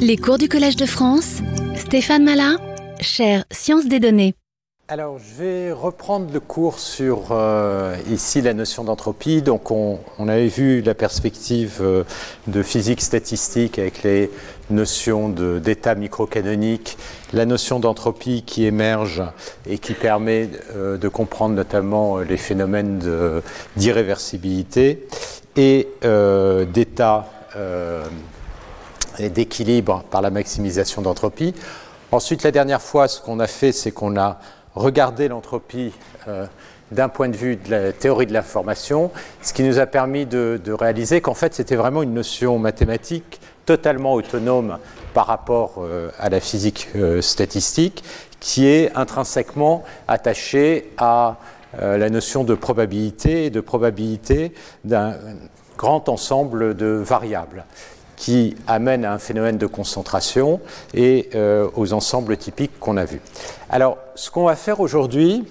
Les cours du Collège de France, Stéphane Malin, chère Sciences des données. Alors, je vais reprendre le cours sur euh, ici la notion d'entropie. Donc, on, avait vu la perspective euh, de physique statistique avec les notions d'état microcanonique, la notion d'entropie qui émerge et qui permet euh, de comprendre notamment les phénomènes d'irréversibilité et d'état et d'équilibre par la maximisation d'entropie. Ensuite, la dernière fois, ce qu'on a fait, c'est qu'on a regardé l'entropie euh, d'un point de vue de la théorie de l'information, ce qui nous a permis de, réaliser qu'en fait, c'était vraiment une notion mathématique totalement autonome par rapport euh, à la physique euh, statistique, qui est intrinsèquement attachée à la notion de probabilité et de probabilité d'un grand ensemble de variables qui amène à un phénomène de concentration et euh, aux ensembles typiques qu'on a vus. Alors, ce qu'on va faire aujourd'hui,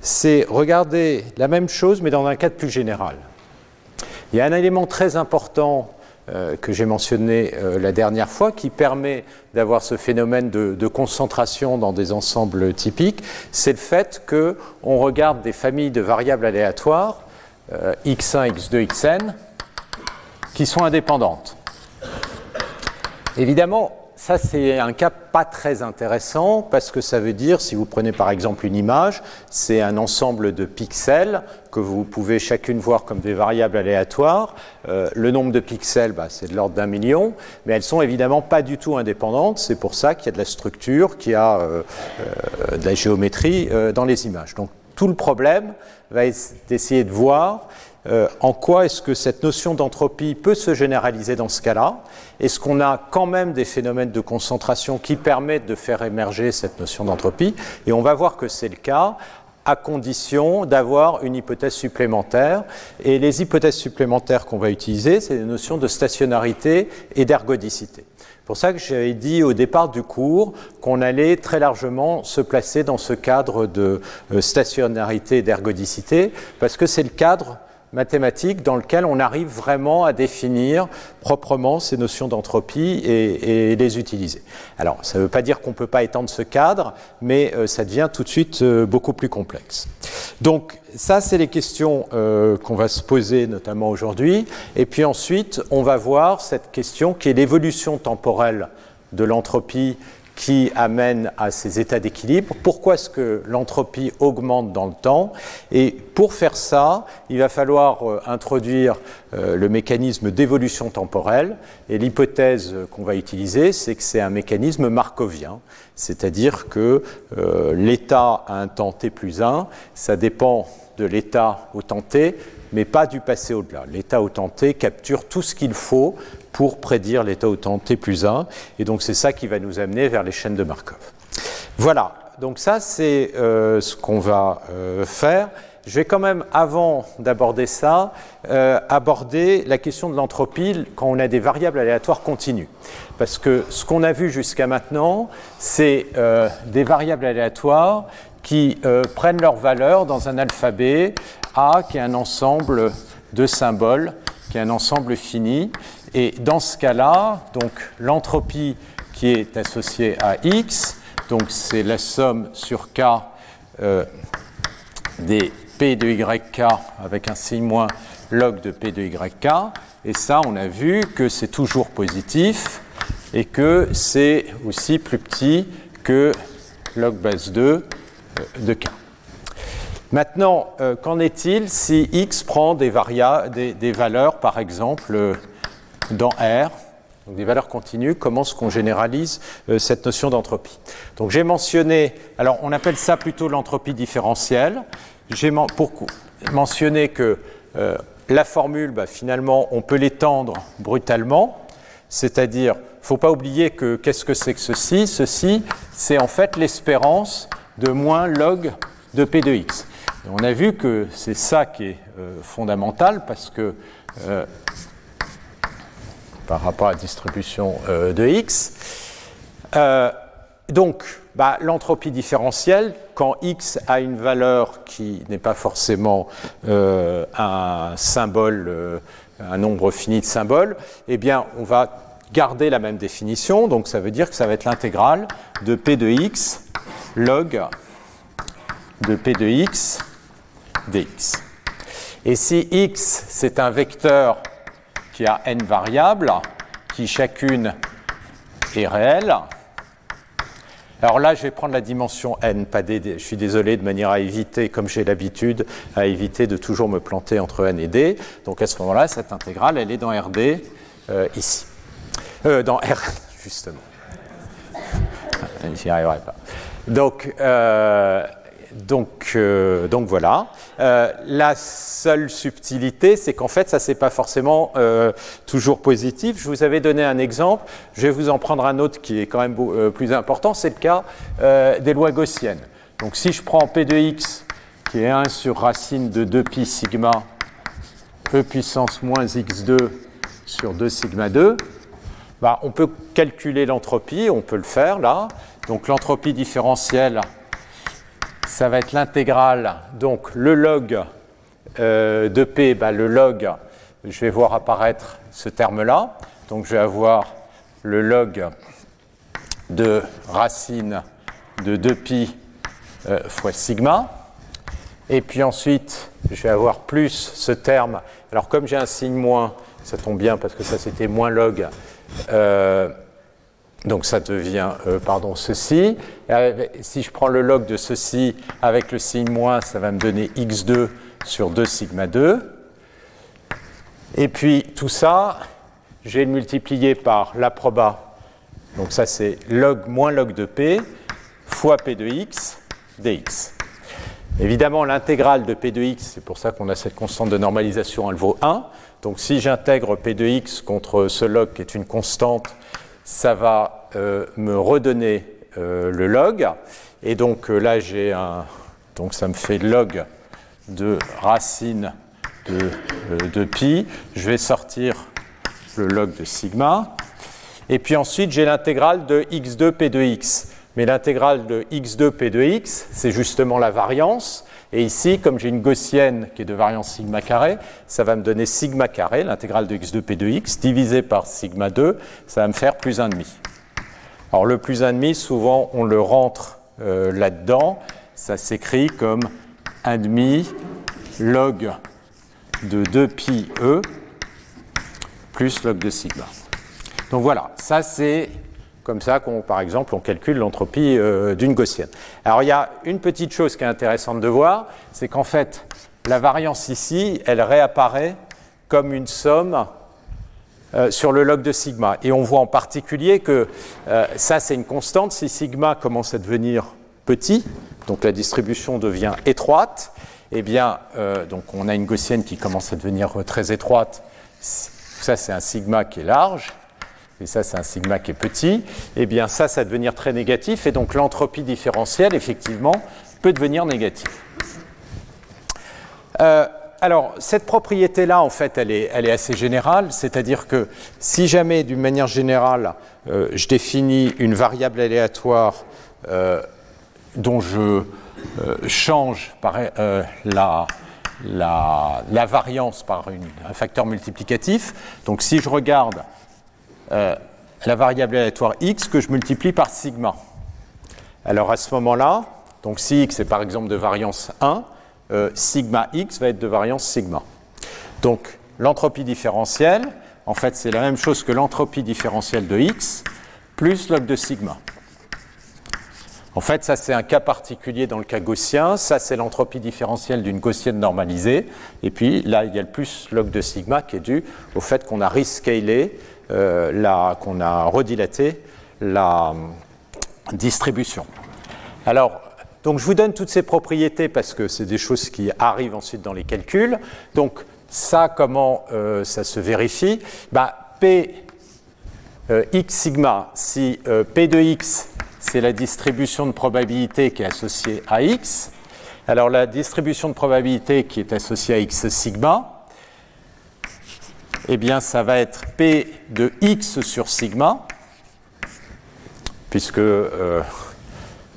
c'est regarder la même chose, mais dans un cadre plus général. Il y a un élément très important euh, que j'ai mentionné euh, la dernière fois qui permet d'avoir ce phénomène de, de, concentration dans des ensembles typiques, c'est le fait qu'on regarde des familles de variables aléatoires, x1, x2, xn, qui sont indépendantes. Évidemment, ça c'est un cas pas très intéressant parce que ça veut dire, si vous prenez par exemple une image, c'est un ensemble de pixels que vous pouvez chacune voir comme des variables aléatoires. Euh, le nombre de pixels, bah, c'est de l'ordre d'un million, mais elles sont évidemment pas du tout indépendantes. C'est pour ça qu'il y a de la structure, qu'il y a euh, euh, de la géométrie dans les images. Donc tout le problème va d'essayer de voir euh, en quoi est-ce que cette notion d'entropie peut se généraliser dans ce cas-là? Est-ce qu'on a quand même des phénomènes de concentration qui permettent de faire émerger cette notion d'entropie? Et on va voir que c'est le cas à condition d'avoir une hypothèse supplémentaire. Et les hypothèses supplémentaires qu'on va utiliser, c'est les notions de stationnarité et d'ergodicité. Pour ça que j'avais dit au départ du cours qu'on allait très largement se placer dans ce cadre de euh, stationnarité et d'ergodicité, parce que c'est le cadre mathématique dans lequel on arrive vraiment à définir proprement ces notions d'entropie et, les utiliser. Alors, ça ne veut pas dire qu'on ne peut pas étendre ce cadre, mais euh, ça devient tout de suite euh, beaucoup plus complexe. Donc, ça, c'est les questions euh, qu'on va se poser notamment aujourd'hui. Et puis ensuite, on va voir cette question qui est l'évolution temporelle de l'entropie qui amène à ces états d'équilibre. Pourquoi est-ce que l'entropie augmente dans le temps? Et pour faire ça, il va falloir euh, introduire euh, le mécanisme d'évolution temporelle. Et l'hypothèse qu'on va utiliser, c'est que c'est un mécanisme markovien, c'est-à-dire que euh, l'état à un temps t plus 1, ça dépend de l'état au temps t, mais pas du passé au-delà. L'état au temps t capture tout ce qu'il faut pour prédire l'état au temps t plus 1. Et donc c'est ça qui va nous amener vers les chaînes de Markov. Voilà, donc ça c'est euh, ce qu'on va euh, faire. Je vais quand même, avant d'aborder ça, euh, aborder la question de l'entropie quand on a des variables aléatoires continues. Parce que ce qu'on a vu jusqu'à maintenant, c'est des variables aléatoires qui prennent leur valeur dans un alphabet A qui est un ensemble de symboles, qui est un ensemble fini, et dans ce cas-là, donc l'entropie qui est associée à x, donc c'est la somme sur k euh, des p de yk avec un signe moins log de p de yk. Et ça, on a vu que c'est toujours positif et que c'est aussi plus petit que log base 2 euh, de k. Maintenant, euh, qu'en est-il si x prend des, des, des valeurs, par exemple, dans R, donc des valeurs continues, comment est-ce qu'on généralise euh, cette notion d'entropie Donc j'ai mentionné, alors on appelle ça plutôt l'entropie différentielle. J'ai pour mentionner que euh, la formule, bah, finalement, on peut l'étendre brutalement, c'est-à-dire, faut pas oublier que qu'est-ce que c'est que ceci? Ceci, c'est en fait l'espérance de moins log de p de x. on a vu que c'est ça qui est euh, fondamental parce que par rapport à la distribution euh, de x. Euh, donc, bah, l'entropie différentielle, quand x a une valeur qui n'est pas forcément euh, un symbole, un nombre fini de symboles, eh bien, on va garder la même définition, donc ça veut dire que ça va être l'intégrale de p de x log de p de x dx. Et si x, c'est un vecteur qui a n variables, qui chacune est réelle, alors là, je vais prendre la dimension n, pas d. Je suis désolé, de manière à éviter, comme j'ai l'habitude, à éviter de toujours me planter entre n et d. Donc à ce moment-là, cette intégrale, elle est dans Rd euh, ici. Euh, dans R, justement. J'y arriverai pas. Donc, euh, donc, euh, donc voilà. Euh, la seule subtilité, c'est qu'en fait, ça c'est pas forcément euh, toujours positif. Je vous avais donné un exemple. Je vais vous en prendre un autre qui est quand même plus important. C'est le cas des lois gaussiennes. Donc, si je prends p de x qui est 1 sur racine de 2pi sigma e puissance moins x2 sur 2 sigma 2, bah, on peut calculer l'entropie. On peut le faire là. Donc, l'entropie différentielle ça va être l'intégrale, donc le log euh, de P, bah, le log, je vais voir apparaître ce terme-là. Donc je vais avoir le log de racine de 2pi euh, fois sigma. Et puis ensuite, je vais avoir plus ce terme. Alors comme j'ai un signe moins, ça tombe bien parce que ça c'était moins log. Euh, donc ça devient, euh, pardon, ceci. si je prends le log de ceci avec le signe moins, ça va me donner x2 sur 2 sigma 2. Et puis tout ça, j'ai multiplié par la proba. Donc ça c'est log moins log de p fois p de x dx. Évidemment, l'intégrale de p de x, c'est pour ça qu'on a cette constante de normalisation, elle vaut 1. Donc si j'intègre p de x contre ce log qui est une constante, ça va euh, me redonner euh, le log. Et donc euh, là, j'ai un. Donc ça me fait log de racine de, de, pi. Je vais sortir le log de sigma. Et puis ensuite, j'ai l'intégrale de x2 p de x. Mais l'intégrale de x2 p de x, c'est justement la variance. Et ici, comme j'ai une gaussienne qui est de variance sigma carré, ça va me donner sigma carré, l'intégrale de x de p de x, divisé par sigma 2, ça va me faire plus 1,5. Alors le plus 1,5, souvent on le rentre euh, là-dedans, ça s'écrit comme 1,5 log de 2pi e plus log de sigma. Donc voilà, ça c'est comme ça qu'on, par exemple, on calcule l'entropie euh, d'une gaussienne. Alors il y a une petite chose qui est intéressante de voir, c'est qu'en fait, la variance ici, elle réapparaît comme une somme euh, sur le log de sigma. Et on voit en particulier que euh, ça, c'est une constante. Si sigma commence à devenir petit, donc la distribution devient étroite, eh bien, donc on a une gaussienne qui commence à devenir très étroite. Ça, c'est un sigma qui est large et ça c'est un sigma qui est petit, eh bien ça, ça va devenir très négatif, et donc l'entropie différentielle, effectivement, peut devenir négative. Euh, alors, cette propriété-là, en fait, elle est, assez générale, c'est-à-dire que si jamais, d'une manière générale, euh, je définis une variable aléatoire euh, dont je change la, la, la, variance par un facteur multiplicatif, donc si je regarde euh, la variable aléatoire x que je multiplie par sigma. Alors à ce moment-là, donc si x est par exemple de variance 1, euh, sigma x va être de variance sigma. Donc l'entropie différentielle, en fait c'est la même chose que l'entropie différentielle de x plus log de sigma. En fait, ça c'est un cas particulier dans le cas gaussien, ça c'est l'entropie différentielle d'une gaussienne normalisée, et puis là il y a le plus log de sigma qui est dû au fait qu'on a rescalé qu'on a redilaté la distribution. Alors, donc je vous donne toutes ces propriétés parce que c'est des choses qui arrivent ensuite dans les calculs. Donc ça, comment euh, ça se vérifie? Bah, P euh, x sigma, si P de x, c'est la distribution de probabilité qui est associée à x, alors la distribution de probabilité qui est associée à x sigma, eh bien, ça va être P de x sur sigma, puisque euh,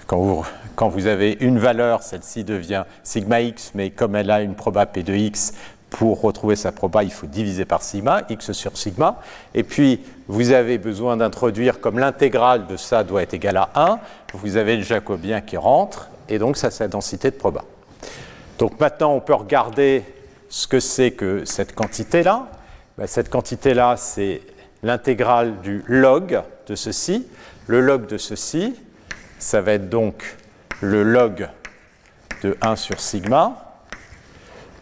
quand, vous, avez une valeur, celle-ci devient sigma x, mais comme elle a une proba P de x, pour retrouver sa proba, il faut diviser par sigma, x sur sigma. Et puis, vous avez besoin d'introduire, comme l'intégrale de ça doit être égale à 1, vous avez le jacobien qui rentre, et donc ça, c'est la densité de proba. Donc maintenant, on peut regarder ce que c'est que cette quantité-là. Ben, cette quantité-là, c'est l'intégrale du log de ceci. Le log de ceci, ça va être donc le log de 1 sur sigma,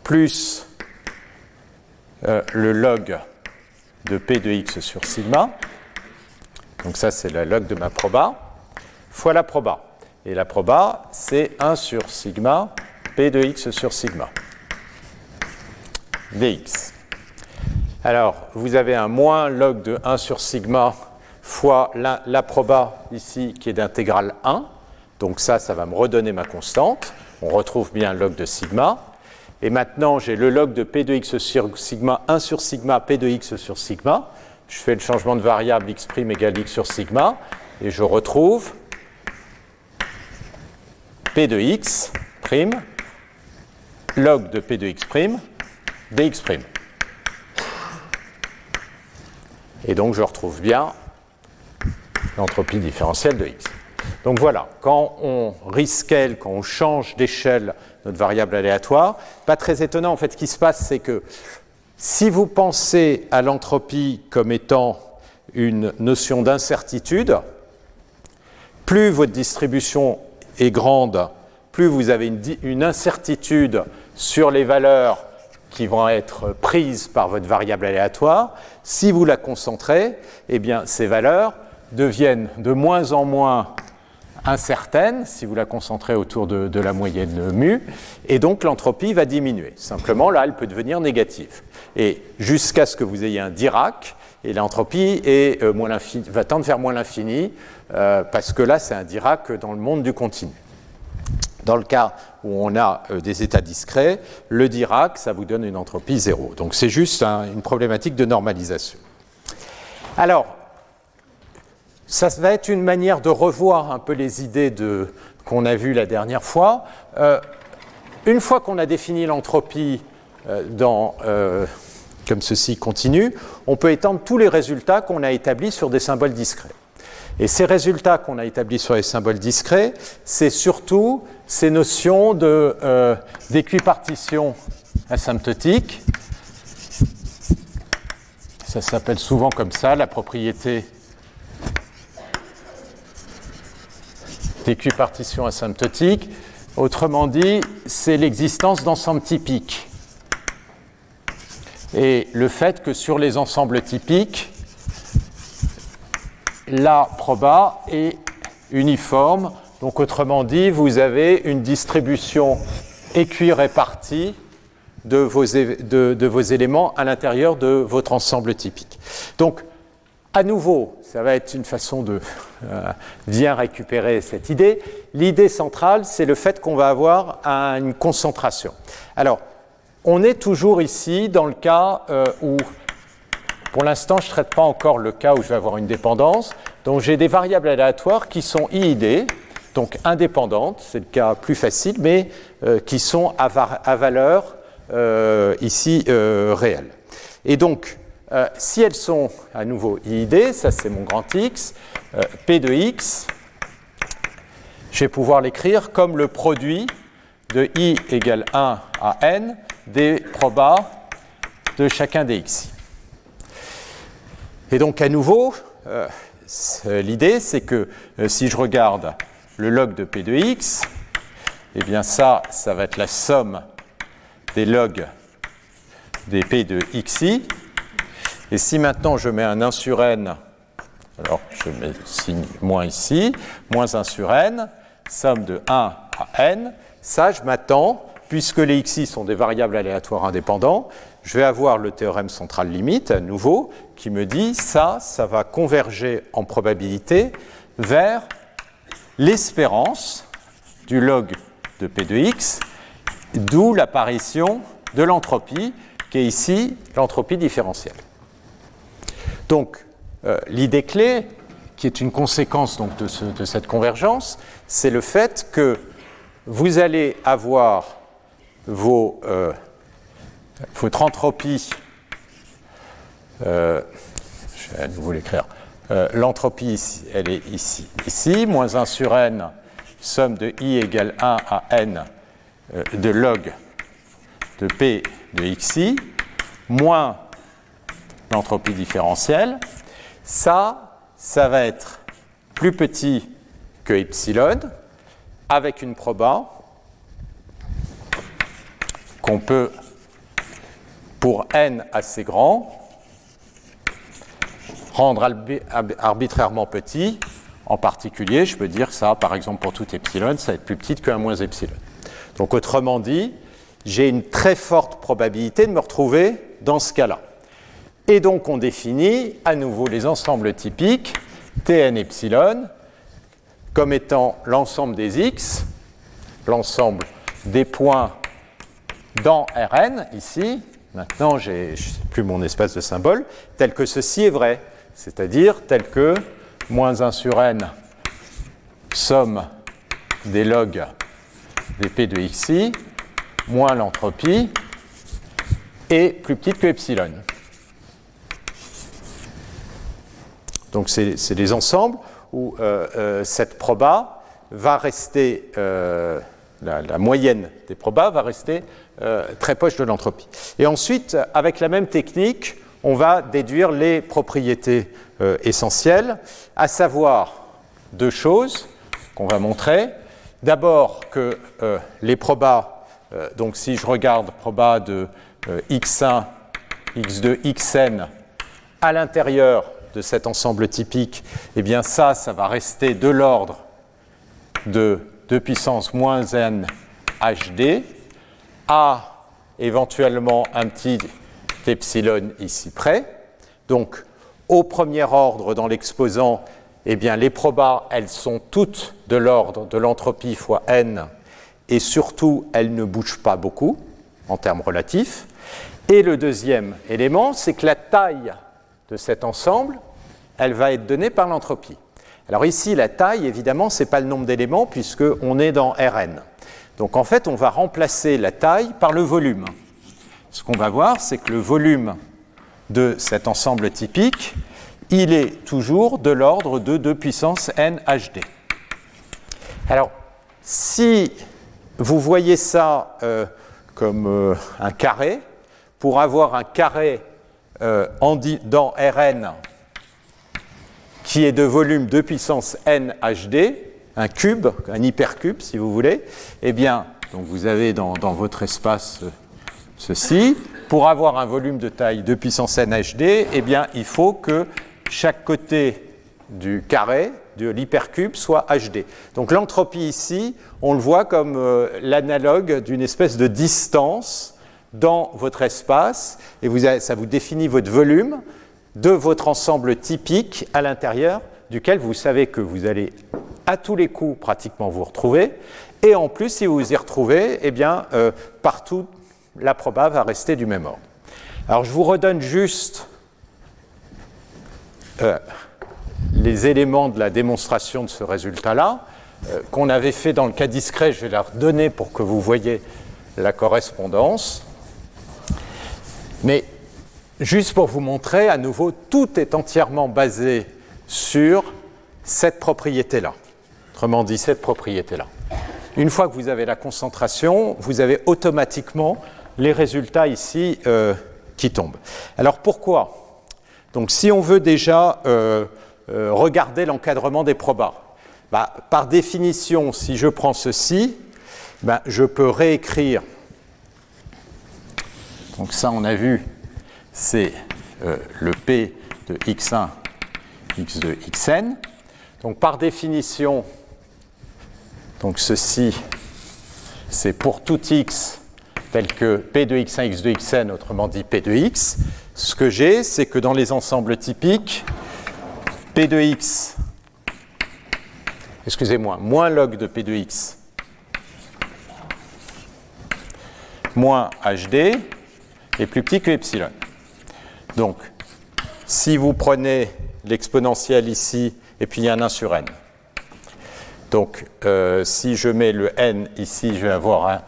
plus euh, le log de P de x sur sigma. Donc ça, c'est le log de ma proba, fois la proba. Et la proba, c'est 1 sur sigma P de x sur sigma dx. Alors, vous avez un moins log de 1 sur sigma fois la, proba ici qui est d'intégrale 1. Donc ça, ça va me redonner ma constante. On retrouve bien log de sigma. Et maintenant, j'ai le log de P de x sur sigma, 1 sur sigma, P de x sur sigma. Je fais le changement de variable x' égale x sur sigma. Et je retrouve P de x' log de P de x' dx'. Et donc, je retrouve bien l'entropie différentielle de x. Donc voilà, quand on rescale, quand on change d'échelle notre variable aléatoire, pas très étonnant, en fait, ce qui se passe, c'est que si vous pensez à l'entropie comme étant une notion d'incertitude, plus votre distribution est grande, plus vous avez une, une, incertitude sur les valeurs qui vont être prises par votre variable aléatoire. Si vous la concentrez, eh bien, ces valeurs deviennent de moins en moins incertaine si vous la concentrez autour de, la moyenne mu, et donc l'entropie va diminuer. Simplement, là, elle peut devenir négative. Et jusqu'à ce que vous ayez un Dirac, et l'entropie euh, va tendre vers moins l'infini, euh, parce que là, c'est un Dirac dans le monde du continu. Dans le cas où on a euh, des états discrets, le Dirac, ça vous donne une entropie zéro. Donc c'est juste une problématique de normalisation. Alors, ça va être une manière de revoir un peu les idées qu'on a vues la dernière fois. Euh, une fois qu'on a défini l'entropie euh, euh, comme ceci continue, on peut étendre tous les résultats qu'on a établis sur des symboles discrets. Et ces résultats qu'on a établis sur les symboles discrets, c'est surtout ces notions d'équipartition asymptotique. Ça s'appelle souvent comme ça, la propriété d'équipartition asymptotique. Autrement dit, c'est l'existence d'ensembles typiques. Et le fait que sur les ensembles typiques, la proba est uniforme. Donc autrement dit, vous avez une distribution équirépartie de vos, de, vos éléments à l'intérieur de votre ensemble typique. Donc, à nouveau, ça va être une façon de euh, bien récupérer cette idée. L'idée centrale, c'est le fait qu'on va avoir une concentration. Alors, on est toujours ici dans le cas euh, où, pour l'instant, je ne traite pas encore le cas où je vais avoir une dépendance. Donc, j'ai des variables aléatoires qui sont IID, donc indépendantes, c'est le cas plus facile, mais euh, qui sont à, valeur ici réelle. Et donc, euh, si elles sont à nouveau IID, ça c'est mon grand X, euh, P de X, je vais pouvoir l'écrire comme le produit de I égale 1 à N des probas de chacun des X. Et donc à nouveau, euh, l'idée c'est que si je regarde le log de P de X, eh bien ça, ça va être la somme des logs des P de XI, et si maintenant je mets un 1 sur n, alors je mets signe moins ici, moins 1 sur n, somme de 1 à n, ça je m'attends, puisque les xi sont des variables aléatoires indépendants, je vais avoir le théorème central limite à nouveau qui me dit ça, ça va converger en probabilité vers l'espérance du log de P de x, d'où l'apparition de l'entropie, qui est ici l'entropie différentielle. Donc, euh, l'idée clé, qui est une conséquence donc, de, cette convergence, c'est le fait que vous allez avoir vos, euh, votre entropie, euh, je vais à nouveau l'écrire, euh, l'entropie elle est ici, ici, moins 1 sur n, somme de i égale 1 à n euh, de log de p de xi, moins l'entropie différentielle, ça, ça va être plus petit que epsilon, avec une proba qu'on peut, pour n assez grand, rendre arbitrairement petit. En particulier, je peux dire ça, par exemple, pour tout epsilon, ça va être plus petit que 1 moins epsilon. Donc, autrement dit, j'ai une très forte probabilité de me retrouver dans ce cas-là. Et donc, on définit à nouveau les ensembles typiques Tn epsilon comme étant l'ensemble des x, l'ensemble des points dans Rn, ici, maintenant je ne sais plus mon espace de symbole, tel que ceci est vrai, c'est-à-dire tel que moins 1 sur n somme des logs des p de xi moins l'entropie est plus petite que epsilon. Donc c'est des ensembles où euh, euh, cette proba va rester, euh, la, moyenne des probas va rester très proche de l'entropie. Et ensuite, avec la même technique, on va déduire les propriétés essentielles, à savoir deux choses qu'on va montrer. D'abord que les probas, donc si je regarde proba de x1, x2, xn à l'intérieur de cet ensemble typique, eh bien ça, ça va rester de l'ordre de 2 puissance moins n hd, à éventuellement un petit epsilon ici près. Donc, au premier ordre dans l'exposant, eh bien, les probas, elles sont toutes de l'ordre de l'entropie fois n, et surtout, elles ne bougent pas beaucoup en termes relatifs. Et le deuxième élément, c'est que la taille de cet ensemble, elle va être donnée par l'entropie. Alors ici, la taille, évidemment, ce n'est pas le nombre d'éléments puisqu'on est dans Rn. Donc en fait, on va remplacer la taille par le volume. Ce qu'on va voir, c'est que le volume de cet ensemble typique, il est toujours de l'ordre de 2 puissance n hd. Alors, si vous voyez ça euh, comme euh, un carré, pour avoir un carré euh, dans Rn qui est de volume de puissance n hd, un cube, un hypercube si vous voulez, eh bien, donc vous avez dans, votre espace euh, ceci. Pour avoir un volume de taille de puissance n hd, eh bien, il faut que chaque côté du carré de l'hypercube soit hd. Donc l'entropie ici, on le voit comme euh, l'analogue d'une espèce de distance dans votre espace, et vous ça vous définit votre volume de votre ensemble typique à l'intérieur duquel vous savez que vous allez à tous les coups pratiquement vous retrouver. Et en plus, si vous vous y retrouvez, eh bien, euh, partout, la proba va rester du même ordre. Alors, je vous redonne juste euh, les éléments de la démonstration de ce résultat-là, euh, qu'on avait fait dans le cas discret. Je vais la redonner pour que vous voyez la correspondance. Mais Juste pour vous montrer, à nouveau, tout est entièrement basé sur cette propriété-là. Autrement dit, cette propriété-là. Une fois que vous avez la concentration, vous avez automatiquement les résultats ici euh, qui tombent. Alors pourquoi? Donc si on veut déjà euh, euh, regarder l'encadrement des probas, bah, par définition, si je prends ceci, bah, je peux réécrire. Donc ça, on a vu c'est le P de x1, x2, xn. Donc par définition, donc ceci, c'est pour tout x tel que P de x1, x2, xn, autrement dit P de x. Ce que j'ai, c'est que dans les ensembles typiques, P de x, excusez-moi, moins log de P de x, moins HD, est plus petit que epsilon. Donc, si vous prenez l'exponentielle ici, et puis il y a un 1 sur n. Donc, euh, si je mets le n ici, je vais avoir un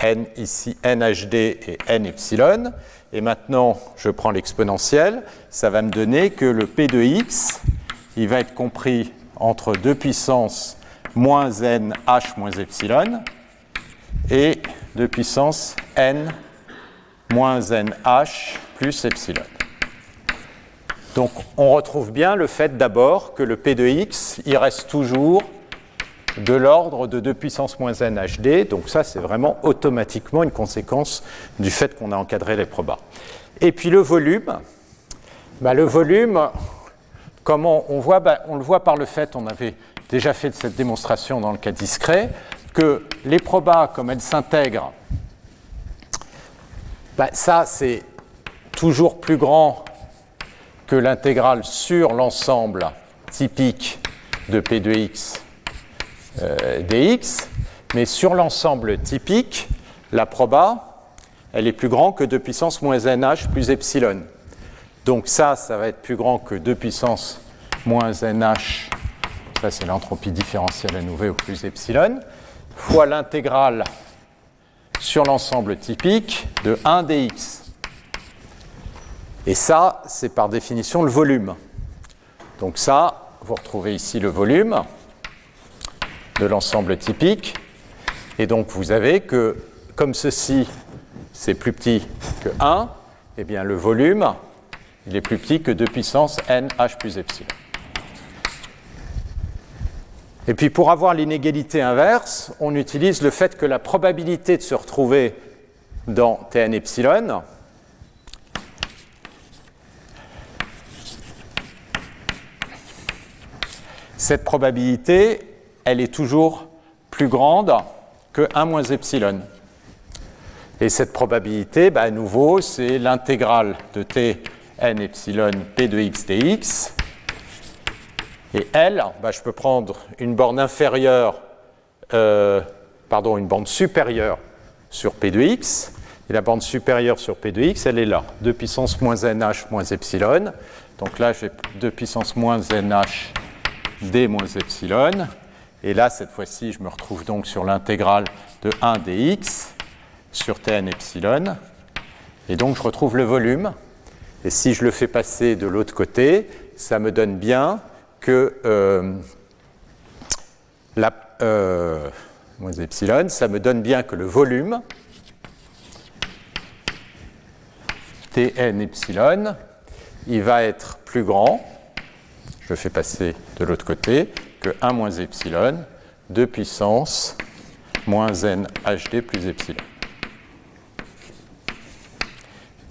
n ici NHD et n epsilon. Et maintenant, je prends l'exponentielle. Ça va me donner que le P de x, il va être compris entre 2 puissance moins n h moins epsilon et 2 puissance n moins n h plus epsilon. Donc on retrouve bien le fait d'abord que le P de x, il reste toujours de l'ordre de 2 puissance moins n HD. Donc ça, c'est vraiment automatiquement une conséquence du fait qu'on a encadré les probas. Et puis le volume, bah, le volume, comment on voit bah, On le voit par le fait, on avait déjà fait cette démonstration dans le cas discret, que les probas, comme elles s'intègrent, bah, ça c'est toujours plus grand que l'intégrale sur l'ensemble typique de P de x euh, dx, mais sur l'ensemble typique, la proba, elle est plus grande que 2 puissance moins nh plus epsilon. Donc ça, ça va être plus grand que 2 puissance moins nh, ça c'est l'entropie différentielle à nouveau plus epsilon, fois l'intégrale sur l'ensemble typique de 1 dx. Et ça, c'est par définition le volume. Donc ça, vous retrouvez ici le volume de l'ensemble typique. Et donc vous avez que, comme ceci, c'est plus petit que 1, eh bien le volume, il est plus petit que 2 puissance n h plus epsilon. Et puis pour avoir l'inégalité inverse, on utilise le fait que la probabilité de se retrouver dans Tn epsilon, cette probabilité, elle est toujours plus grande que 1 moins epsilon. Et cette probabilité, bah, à nouveau, c'est l'intégrale de t n epsilon p de x dx. Et L, bah, je peux prendre une borne inférieure, euh, pardon, une borne supérieure sur p de x. Et la borne supérieure sur p de x, elle est là, 2 puissance moins nh moins epsilon. Donc là, j'ai 2 puissance moins nh d moins epsilon. Et là, cette fois-ci, je me retrouve donc sur l'intégrale de 1 dx sur tn epsilon. Et donc, je retrouve le volume. Et si je le fais passer de l'autre côté, ça me donne bien que euh, la, euh, moins epsilon, ça me donne bien que le volume tn epsilon, il va être plus grand. Je le fais passer de l'autre côté que 1 moins epsilon, 2 puissance moins n hd plus epsilon.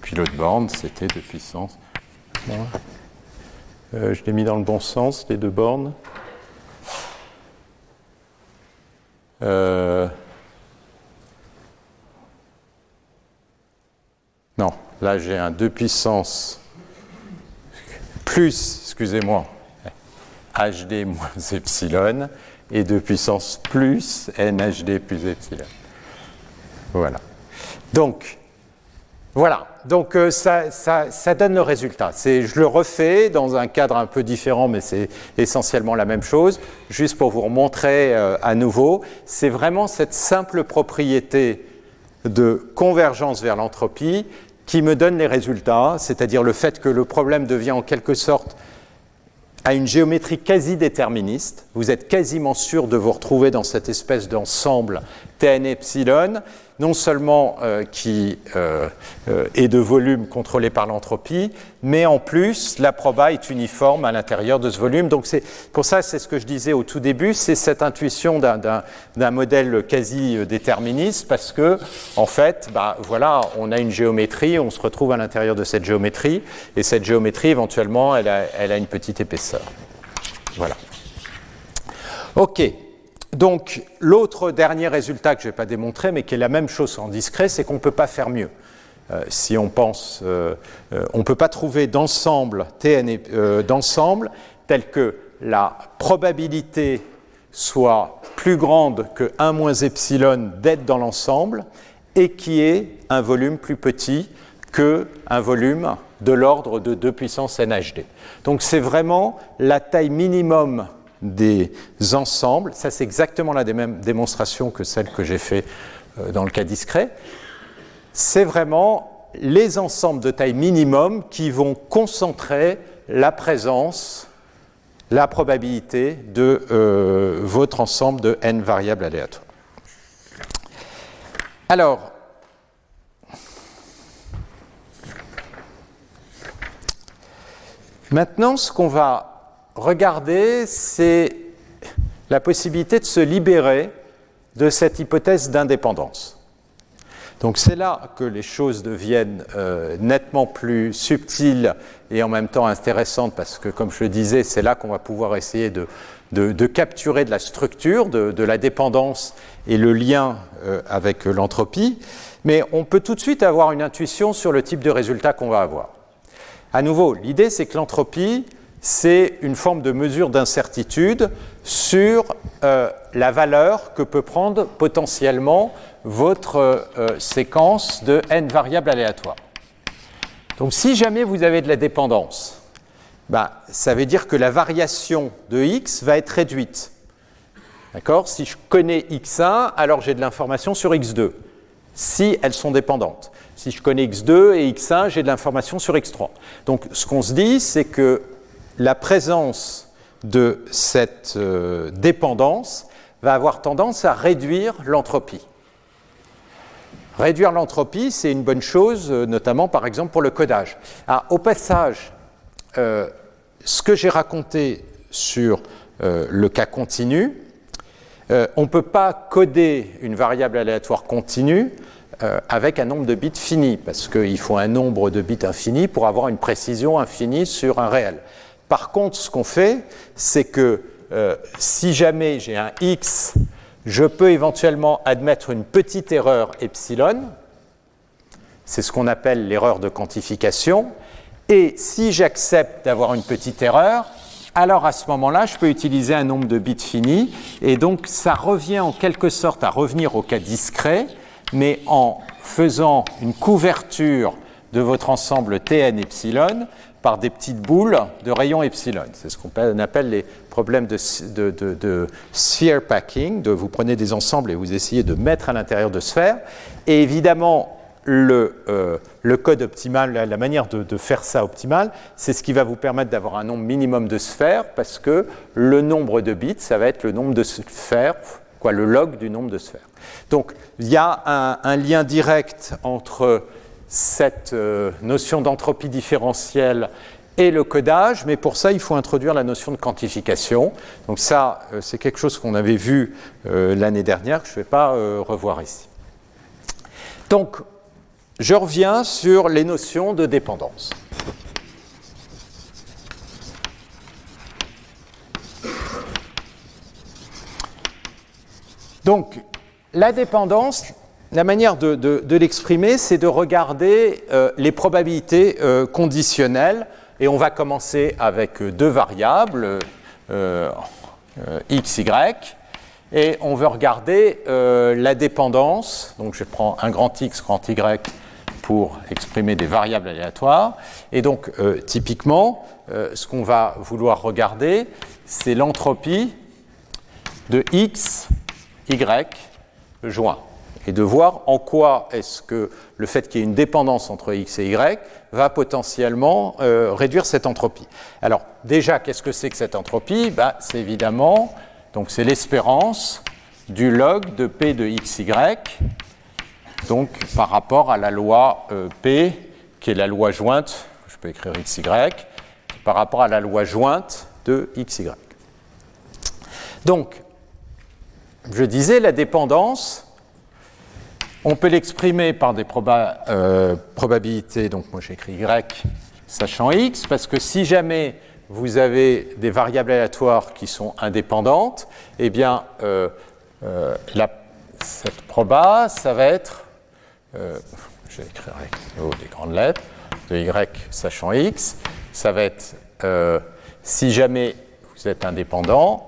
Puis l'autre borne, c'était 2 puissance euh, je l'ai mis dans le bon sens, les deux bornes. Euh, non, là j'ai un 2 puissance plus, excusez-moi, HD moins epsilon et 2 puissance plus NHD plus epsilon. Voilà. Donc, voilà. Donc euh, ça, ça, donne le résultat. Je le refais dans un cadre un peu différent, mais c'est essentiellement la même chose. Juste pour vous remontrer euh, à nouveau, c'est vraiment cette simple propriété de convergence vers l'entropie qui me donne les résultats, c'est-à-dire le fait que le problème devient en quelque sorte à une géométrie quasi déterministe. Vous êtes quasiment sûr de vous retrouver dans cette espèce d'ensemble Tn epsilon non seulement euh, qui euh, euh, est de volume contrôlé par l'entropie, mais en plus, la proba est uniforme à l'intérieur de ce volume. Donc c'est pour ça, c'est ce que je disais au tout début, c'est cette intuition d'un modèle quasi déterministe, parce que en fait, bah, voilà, on a une géométrie, on se retrouve à l'intérieur de cette géométrie, et cette géométrie, éventuellement, elle a, elle a une petite épaisseur. Voilà. OK. Donc, l'autre dernier résultat que je ne vais pas démontrer, mais qui est la même chose en discret, c'est qu'on ne peut pas faire mieux. Euh, si on pense, euh, euh, on ne peut pas trouver d'ensemble d'ensemble tel que la probabilité soit plus grande que 1 moins epsilon d'être dans l'ensemble et qui ait un volume plus petit que un volume de l'ordre de 2 puissance NHD. Donc c'est vraiment la taille minimum des ensembles. Ça, c'est exactement la même démonstration que celle que j'ai fait dans le cas discret, c'est vraiment les ensembles de taille minimum qui vont concentrer la présence, la probabilité de euh, votre ensemble de n variables aléatoires. Alors, maintenant, ce qu'on va regarder, c'est la possibilité de se libérer de cette hypothèse d'indépendance. Donc c'est là que les choses deviennent euh, nettement plus subtiles et en même temps intéressantes parce que, comme je le disais, c'est là qu'on va pouvoir essayer de, capturer de la structure, de, la dépendance et le lien euh, avec l'entropie. Mais on peut tout de suite avoir une intuition sur le type de résultat qu'on va avoir. À nouveau, l'idée c'est que l'entropie, c'est une forme de mesure d'incertitude sur euh, la valeur que peut prendre potentiellement votre euh, séquence de n variables aléatoires. Donc si jamais vous avez de la dépendance, bah, ça veut dire que la variation de x va être réduite. D'accord? Si je connais x1, alors j'ai de l'information sur x2, si elles sont dépendantes. Si je connais x2 et x1, j'ai de l'information sur x3. Donc ce qu'on se dit, c'est que la présence de cette euh, dépendance va avoir tendance à réduire l'entropie. Réduire l'entropie, c'est une bonne chose, euh, notamment par exemple pour le codage. Ah, au passage, euh, ce que j'ai raconté sur le cas continu, on ne peut pas coder une variable aléatoire continue avec un nombre de bits fini, parce qu'il faut un nombre de bits infini pour avoir une précision infinie sur un réel. Par contre, ce qu'on fait, c'est que euh, si jamais j'ai un x, je peux éventuellement admettre une petite erreur epsilon. C'est ce qu'on appelle l'erreur de quantification. Et si j'accepte d'avoir une petite erreur, alors à ce moment-là, je peux utiliser un nombre de bits fini. Et donc, ça revient en quelque sorte à revenir au cas discret, mais en faisant une couverture de votre ensemble Tn epsilon par des petites boules de rayons epsilon. C'est ce qu'on appelle les problèmes de, sphere packing, de vous prenez des ensembles et vous essayez de mettre à l'intérieur de sphères. Et évidemment, le, euh, le code optimal, la, manière de, faire ça optimal, c'est ce qui va vous permettre d'avoir un nombre minimum de sphères, parce que le nombre de bits, ça va être le nombre de sphères, quoi, le log du nombre de sphères. Donc, il y a un lien direct entre cette euh, notion d'entropie différentielle et le codage, mais pour ça, il faut introduire la notion de quantification. Donc ça, euh, c'est quelque chose qu'on avait vu euh, l'année dernière, que je ne vais pas revoir ici. Donc, je reviens sur les notions de dépendance. Donc, la dépendance, la manière de, l'exprimer, c'est de regarder euh, les probabilités euh, conditionnelles. Et on va commencer avec deux variables, euh, x, y. Et on veut regarder la dépendance. Donc je prends un grand x, grand y pour exprimer des variables aléatoires. Et donc typiquement, ce qu'on va vouloir regarder, c'est l'entropie de x, y joint et de voir en quoi est-ce que le fait qu'il y ait une dépendance entre x et y va potentiellement euh, réduire cette entropie. Alors déjà, qu'est-ce que c'est que cette entropie? Bah, C'est évidemment, donc c'est l'espérance du log de p de xy, donc par rapport à la loi euh, p, qui est la loi jointe, je peux écrire xy, par rapport à la loi jointe de xy. Donc, je disais, la dépendance, on peut l'exprimer par des euh, probabilités, donc moi j'écris y sachant x, parce que si jamais vous avez des variables aléatoires qui sont indépendantes, eh bien euh, euh, cette proba, ça va être, je vais écrire avec des grandes lettres, de y sachant x, ça va être si jamais vous êtes indépendant,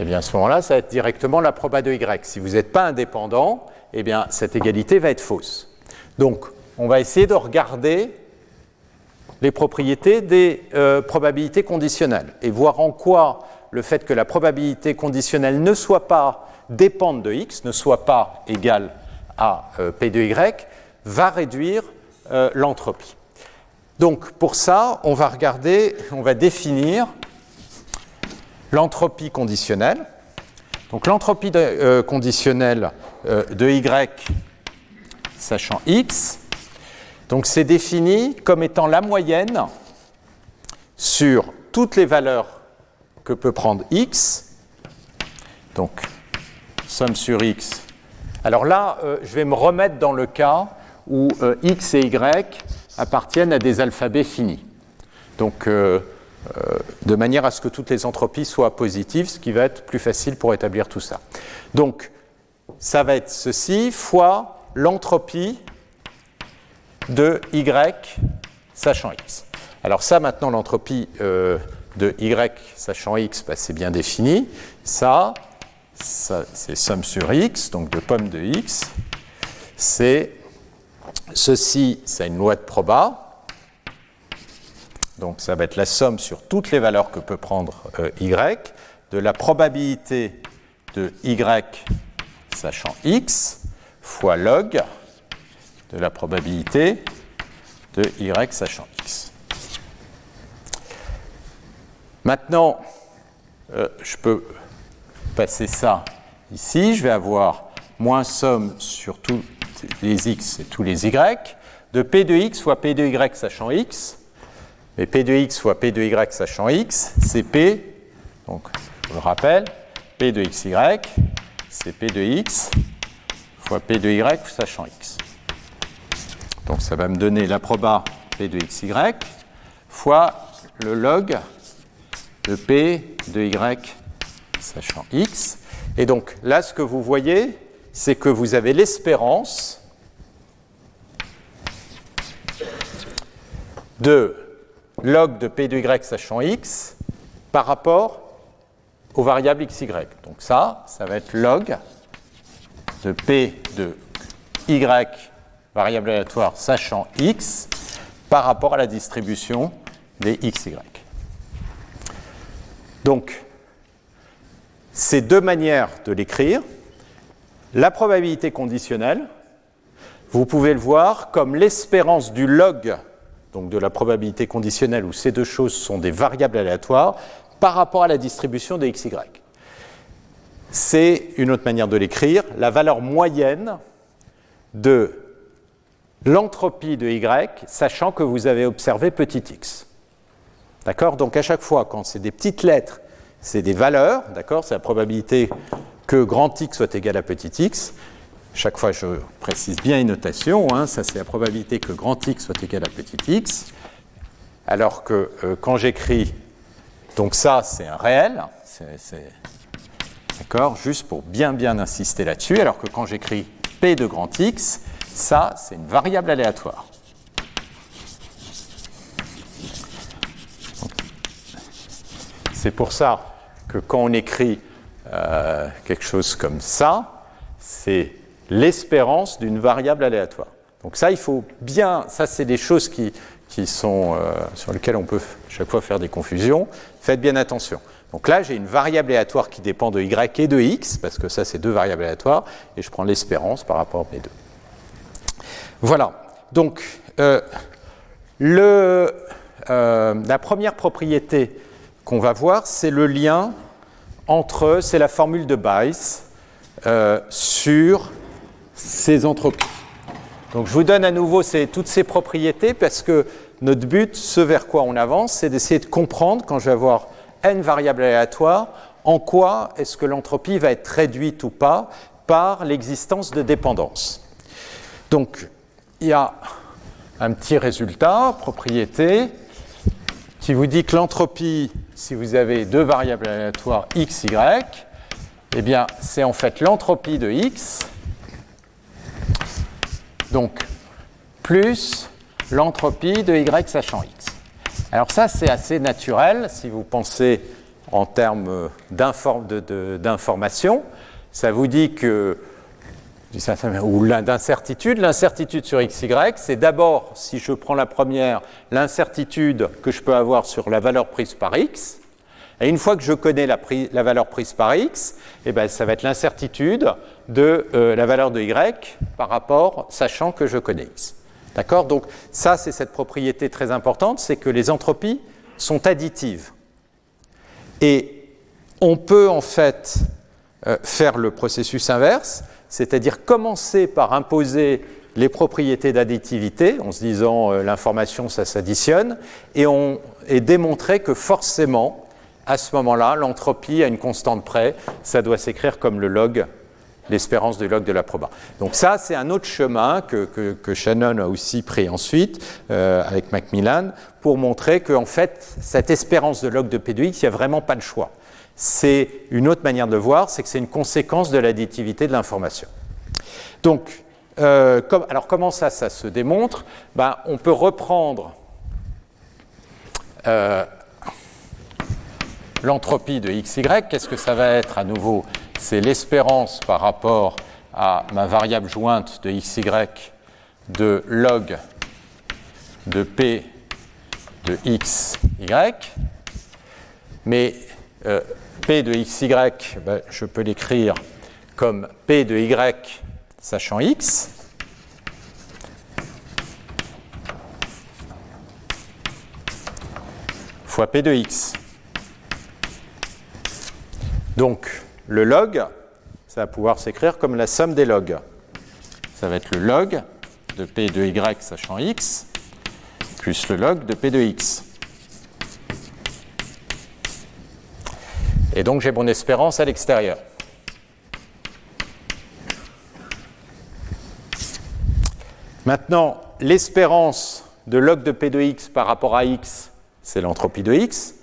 eh bien à ce moment-là, ça va être directement la proba de Y. Si vous n'êtes pas indépendant, eh bien cette égalité va être fausse. Donc, on va essayer de regarder les propriétés des euh, probabilités conditionnelles et voir en quoi le fait que la probabilité conditionnelle ne soit pas dépendre de x, ne soit pas égale à euh, P de y, va réduire euh, l'entropie. Donc pour ça, on va regarder, on va définir l'entropie conditionnelle. Donc l'entropie euh, conditionnelle de y sachant x, donc c'est défini comme étant la moyenne sur toutes les valeurs que peut prendre x. Donc somme sur x. Alors là, euh, je vais me remettre dans le cas où euh, x et y appartiennent à des alphabets finis. Donc, euh, de manière à ce que toutes les entropies soient positives, ce qui va être plus facile pour établir tout ça. Donc, ça va être ceci fois l'entropie de y sachant x. Alors ça, maintenant, l'entropie de y sachant x, bah, c'est bien défini. Ça, c'est somme sur x, donc de pomme de x. C'est ceci, c'est une loi de proba. Donc ça va être la somme sur toutes les valeurs que peut prendre euh, y. De la probabilité de y sachant x fois log de la probabilité de y sachant x. Maintenant, euh, je peux passer ça ici, je vais avoir moins somme sur tous les x et tous les y, de p de x fois p de y sachant x, mais p de x fois p de y sachant x, c'est p, donc je le rappelle, p de xy, c'est p de x fois p de y sachant x. Donc ça va me donner la proba p de xy fois le log de p de y sachant x. Et donc là, ce que vous voyez, c'est que vous avez l'espérance de log de p de y sachant x par rapport aux variables xy. Donc ça, ça va être log de p de y variable aléatoire sachant x par rapport à la distribution des xy. Donc, ces deux manières de l'écrire. La probabilité conditionnelle, vous pouvez le voir comme l'espérance du log, donc de la probabilité conditionnelle où ces deux choses sont des variables aléatoires, par rapport à la distribution des xy. C'est une autre manière de l'écrire, la valeur moyenne de l'entropie de y, sachant que vous avez observé petit x. D'accord? Donc à chaque fois, quand c'est des petites lettres c'est des valeurs, d'accord? C'est la probabilité que grand X soit égal à petit x. Chaque fois, je précise bien une notation. Hein, ça, c'est la probabilité que grand X soit égal à petit x. Alors que euh, quand j'écris, donc ça, c'est un réel. D'accord Juste pour bien, bien insister là-dessus. Alors que quand j'écris P de grand X, ça, c'est une variable aléatoire. C'est pour ça que quand on écrit euh, quelque chose comme ça, c'est l'espérance d'une variable aléatoire. Donc ça, il faut bien, ça c'est des choses qui, sont, euh, sur lesquelles on peut chaque fois faire des confusions. Faites bien attention. Donc là, j'ai une variable aléatoire qui dépend de y et de x, parce que ça c'est deux variables aléatoires, et je prends l'espérance par rapport à mes deux. Voilà. Donc, euh, le, la première propriété qu'on va voir, c'est le lien entre, c'est la formule de Bayes euh, sur ces entropies. Donc je vous donne à nouveau toutes ces propriétés parce que notre but, ce vers quoi on avance, c'est d'essayer de comprendre, quand je vais avoir n variables aléatoires, en quoi est-ce que l'entropie va être réduite ou pas par l'existence de dépendance. Donc il y a un petit résultat, propriété, qui vous dit que l'entropie, si vous avez deux variables aléatoires x, y, eh bien, c'est en fait l'entropie de x, donc plus l'entropie de y sachant x. Alors ça, c'est assez naturel si vous pensez en termes d'information. Ça vous dit que ou d'incertitude. L'incertitude sur xy, c'est d'abord, si je prends la première, l'incertitude que je peux avoir sur la valeur prise par x. Et une fois que je connais la, valeur prise par x, eh ben, ça va être l'incertitude de euh, la valeur de y par rapport, sachant que je connais x. D'accord? Donc ça, c'est cette propriété très importante, c'est que les entropies sont additives. Et on peut en fait euh, faire le processus inverse, c'est-à-dire commencer par imposer les propriétés d'additivité en se disant euh, l'information ça s'additionne et, on, et démontrer que forcément à ce moment-là l'entropie à une constante près ça doit s'écrire comme le log l'espérance de log de la proba. Donc ça, c'est un autre chemin que, que, Shannon a aussi pris ensuite euh, avec Macmillan pour montrer qu'en fait, cette espérance de log de P de X, il n'y a vraiment pas de choix. C'est une autre manière de voir, c'est que c'est une conséquence de l'additivité de l'information. Donc, euh, alors comment ça, ça se démontre? Ben, On peut reprendre euh, l'entropie de xy. Qu'est-ce que ça va être à nouveau? C'est l'espérance par rapport à ma variable jointe de xy de log de p de xy. Mais euh, p de xy, ben, je peux l'écrire comme p de y sachant x. fois p de x. Donc, le log, ça va pouvoir s'écrire comme la somme des logs. Ça va être le log de p de y sachant x, plus le log de p de x. Et donc j'ai mon espérance à l'extérieur. Maintenant, l'espérance de log de P de x par rapport à x, c'est l'entropie de x.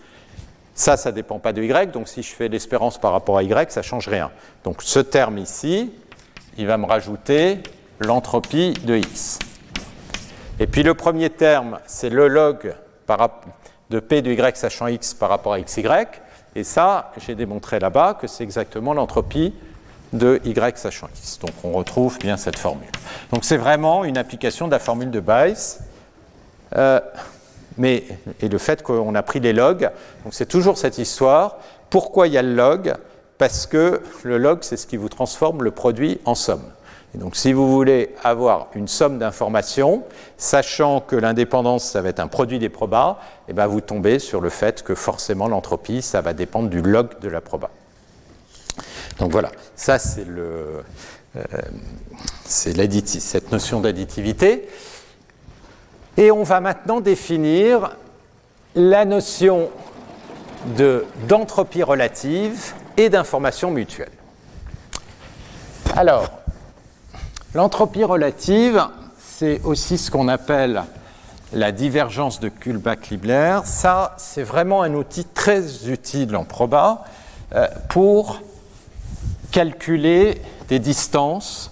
Ça, ça ne dépend pas de y, donc si je fais l'espérance par rapport à y, ça ne change rien. Donc ce terme ici, il va me rajouter l'entropie de x. Et puis le premier terme, c'est le log de p de y sachant x par rapport à xy. Et ça, j'ai démontré là-bas que c'est exactement l'entropie de y sachant x. Donc on retrouve bien cette formule. Donc c'est vraiment une application de la formule de Bayes. Euh, mais, et le fait qu'on a pris les logs, donc c'est toujours cette histoire. Pourquoi il y a le log? Parce que le log, c'est ce qui vous transforme le produit en somme. Et donc si vous voulez avoir une somme d'informations, sachant que l'indépendance, ça va être un produit des probas, et eh bien vous tombez sur le fait que forcément l'entropie, ça va dépendre du log de la proba. Donc voilà, ça c'est le, euh, cette notion d'additivité. Et on va maintenant définir la notion d'entropie relative et d'information mutuelle. Alors, l'entropie relative, c'est aussi ce qu'on appelle la divergence de Kullback-Libler. Ça, c'est vraiment un outil très utile en proba euh, pour calculer des distances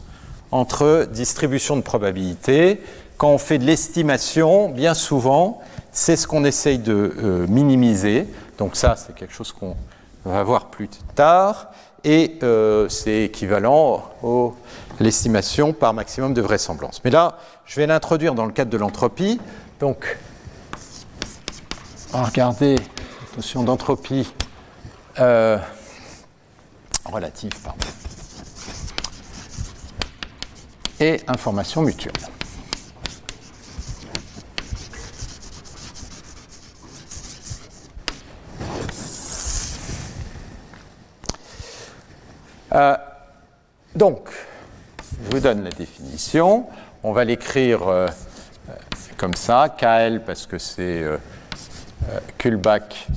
entre distributions de probabilité. Quand on fait de l'estimation, bien souvent, c'est ce qu'on essaye de euh, minimiser. Donc ça, c'est quelque chose qu'on va voir plus tard. Et euh, c'est équivalent à l'estimation par maximum de vraisemblance. Mais là, je vais l'introduire dans le cadre de l'entropie. Donc, regarder la notion d'entropie. Euh, relative, pardon, et information mutuelle. Euh, donc, je vous donne la définition. On va l'écrire euh, comme ça, KL parce que c'est euh, Kullback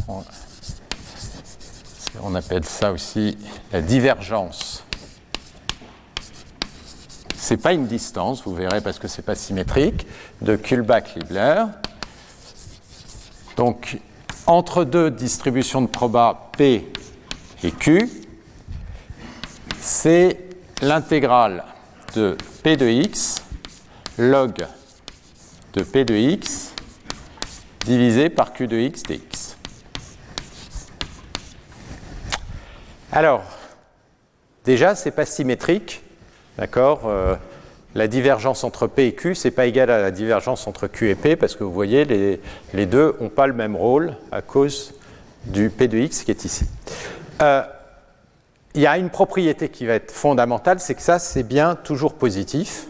on appelle ça aussi la divergence. Ce n'est pas une distance, vous verrez parce que ce n'est pas symétrique, de Kullback-Libler. Donc, entre deux distributions de proba P et Q, c'est l'intégrale de P de x log de P de x divisé par Q de x dx. Alors, déjà, ce n'est pas symétrique, d'accord euh, La divergence entre P et Q, ce n'est pas égal à la divergence entre Q et P, parce que vous voyez, les, deux n'ont pas le même rôle à cause du P de X qui est ici. Euh, il y a une propriété qui va être fondamentale, c'est que ça, c'est bien toujours positif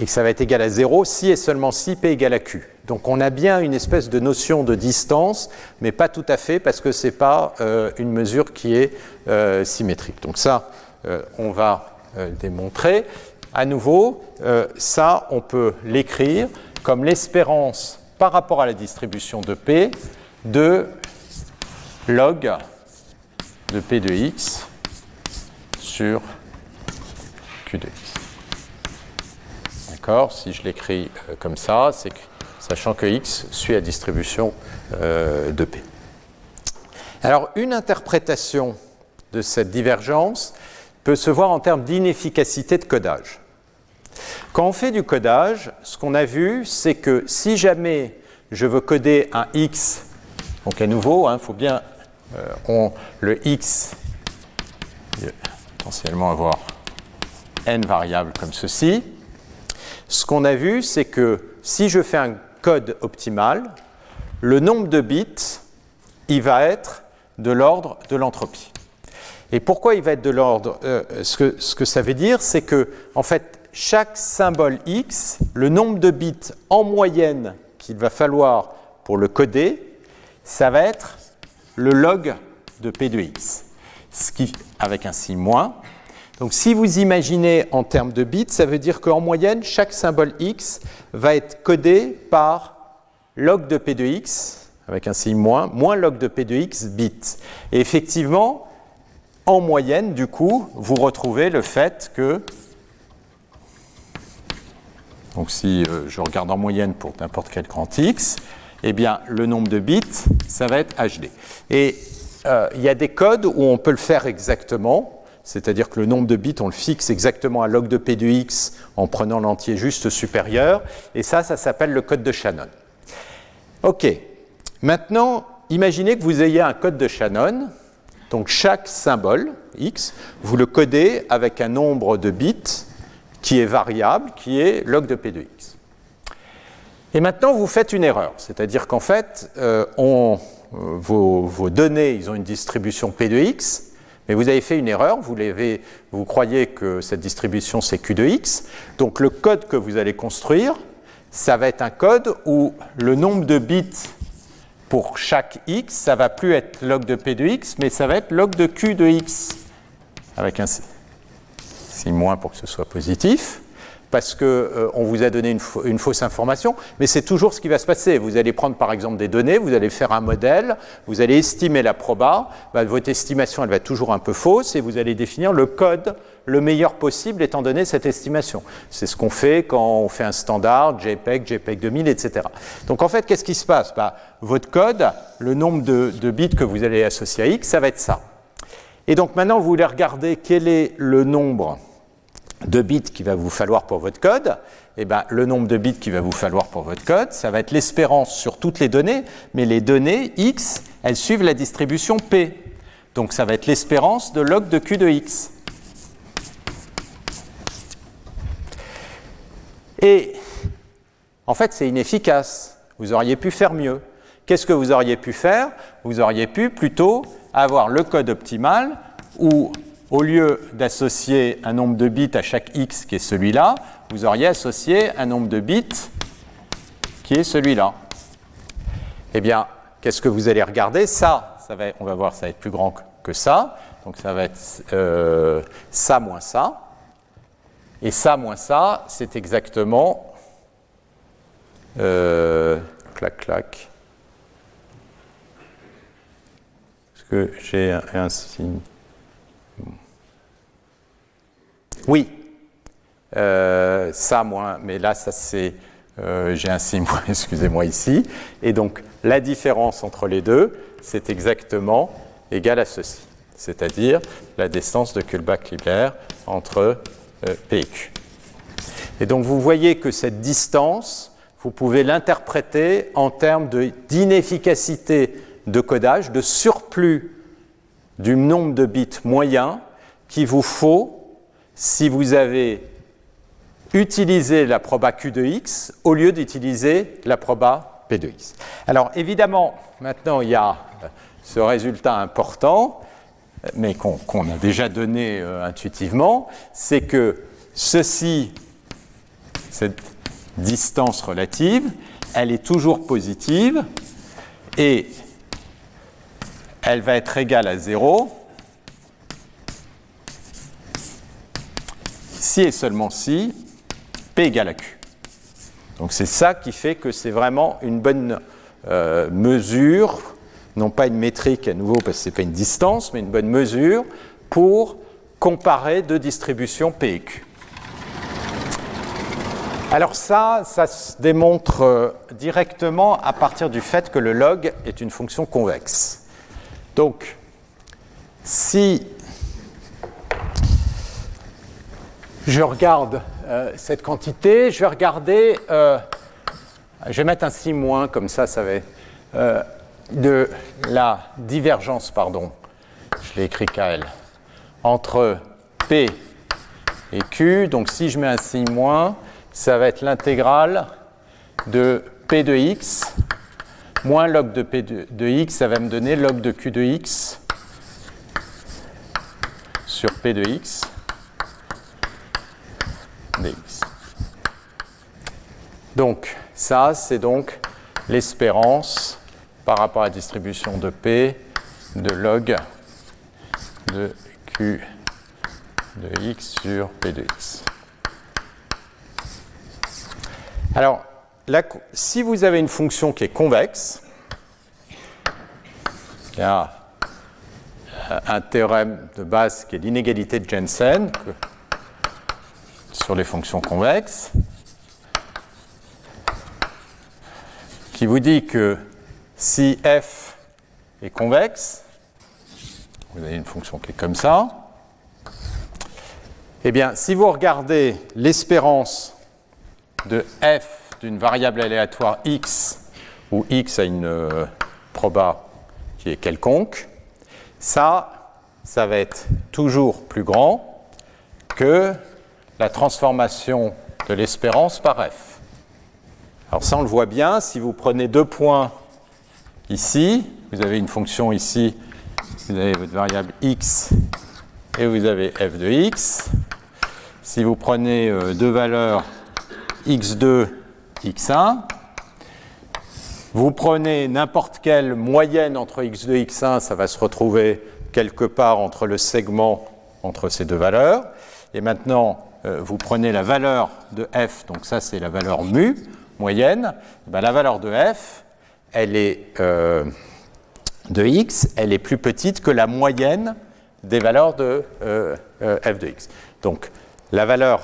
et que ça va être égal à 0 si et seulement si P égale à Q. Donc on a bien une espèce de notion de distance, mais pas tout à fait parce que ce n'est pas euh, une mesure qui est euh, symétrique. Donc ça, euh, on va démontrer. À nouveau, ça, on peut l'écrire comme l'espérance par rapport à la distribution de P de log de P de X sur Q de X. D'accord? Si je l'écris euh, comme ça, c'est sachant que X suit la distribution euh, de P. Alors, une interprétation de cette divergence peut se voir en termes d'inefficacité de codage. Quand on fait du codage, ce qu'on a vu, c'est que si jamais je veux coder un X, donc à nouveau, il hein, faut bien euh, le X potentiellement avoir n variables comme ceci, ce qu'on a vu, c'est que si je fais un code optimal, le nombre de bits, il va être de l'ordre de l'entropie. Et pourquoi il va être de l'ordre euh, ce, que, ce, que, ça veut dire, c'est que, en fait, chaque symbole x, le nombre de bits en moyenne qu'il va falloir pour le coder, ça va être le log de p de x, avec un signe moins, donc si vous imaginez en termes de bits, ça veut dire qu'en moyenne, chaque symbole x va être codé par log de p de x, avec un signe moins, moins log de p de x bits. Et effectivement, en moyenne, du coup, vous retrouvez le fait que donc si euh, je regarde en moyenne pour n'importe quel grand x, eh bien le nombre de bits, ça va être HD. Et euh, il y a des codes où on peut le faire exactement c'est-à-dire que le nombre de bits, on le fixe exactement à log de p de x en prenant l'entier juste supérieur, et ça, ça s'appelle le code de Shannon. OK. Maintenant, imaginez que vous ayez un code de Shannon, donc chaque symbole, x, vous le codez avec un nombre de bits qui est variable, qui est log de p de x. Et maintenant, vous faites une erreur, c'est-à-dire qu'en fait, euh, euh, vos, données, ils ont une distribution p de x, mais vous avez fait une erreur, vous, vous croyez que cette distribution c'est Q de x, donc le code que vous allez construire, ça va être un code où le nombre de bits pour chaque x, ça va plus être log de p de x, mais ça va être log de q de x, avec un signe moins pour que ce soit positif parce qu'on euh, vous a donné une, fausse information, mais c'est toujours ce qui va se passer. Vous allez prendre par exemple des données, vous allez faire un modèle, vous allez estimer la proba, bah, votre estimation elle va toujours un peu fausse et vous allez définir le code le meilleur possible étant donné cette estimation. C'est ce qu'on fait quand on fait un standard, JPEG, JPEG 2000, etc. Donc en fait, qu'est-ce qui se passe? Bah, Votre code, le nombre de, de bits que vous allez associer à X, ça va être ça. Et donc maintenant, vous voulez regarder quel est le nombre de bits qu'il va vous falloir pour votre code, eh ben, le nombre de bits qu'il va vous falloir pour votre code, ça va être l'espérance sur toutes les données, mais les données x, elles suivent la distribution p. Donc ça va être l'espérance de log de q de x. Et en fait, c'est inefficace. Vous auriez pu faire mieux. Qu'est-ce que vous auriez pu faire? Vous auriez pu plutôt avoir le code optimal où au lieu d'associer un nombre de bits à chaque x qui est celui-là, vous auriez associé un nombre de bits qui est celui-là. Eh bien, qu'est-ce que vous allez regarder? Ça, on va voir, ça va être plus grand que ça. Donc ça va être euh, ça moins ça. Et ça moins ça, c'est exactement... Euh, clac, clac. Est-ce que j'ai un signe? Oui, euh, ça moins, mais là, ça c'est, euh, j'ai un signe, excusez-moi ici. Et donc, la différence entre les deux, c'est exactement égal à ceci, c'est-à-dire la distance de Kullback-Libler entre euh, P et Q. Et donc, vous voyez que cette distance, vous pouvez l'interpréter en termes d'inefficacité de codage, de surplus du nombre de bits moyen qu'il vous faut si vous avez utilisé la proba Q de x au lieu d'utiliser la proba P de x. Alors évidemment, maintenant il y a euh, ce résultat important, mais qu'on a déjà donné euh, intuitivement, c'est que ceci, cette distance relative, elle est toujours positive et elle va être égale à 0 si et seulement si P égale à Q. Donc c'est ça qui fait que c'est vraiment une bonne euh, mesure, non pas une métrique à nouveau parce que ce n'est pas une distance, mais une bonne mesure pour comparer deux distributions P et Q. Alors ça, ça se démontre euh, directement à partir du fait que le log est une fonction convexe. Donc, si je regarde euh, cette quantité, je vais regarder, euh, je vais mettre un 6 moins, comme ça, ça va être, euh, de la divergence, pardon, je l'ai écrit KL, entre P et Q. Donc si je mets un signe moins, ça va être l'intégrale de P de X moins log de P de, de, X, ça va me donner log de Q de X sur P de X dx. Donc, ça, c'est donc l'espérance par rapport à la distribution de P de log de Q de X sur P de X. Alors, si vous avez une fonction qui est convexe, il y a un théorème de base qui est l'inégalité de Jensen, sur les fonctions convexes, qui vous dit que si f est convexe, vous avez une fonction qui est comme ça, eh bien, si vous regardez l'espérance de f d'une variable aléatoire x, où x a une euh, proba qui est quelconque, ça, ça va être toujours plus grand que la transformation de l'espérance par f. Alors ça, on le voit bien, si vous prenez deux points ici, vous avez une fonction ici, vous avez votre variable x et vous avez f de x. Si vous prenez euh, deux valeurs x2, x1, vous prenez n'importe quelle moyenne entre x2 et x1, ça va se retrouver quelque part entre le segment entre ces deux valeurs. Et maintenant, euh, vous prenez la valeur de f, donc ça c'est la valeur mu, moyenne, ben, la valeur de f, elle est euh, de x, elle est plus petite que la moyenne des valeurs de euh, f de x. Donc la valeur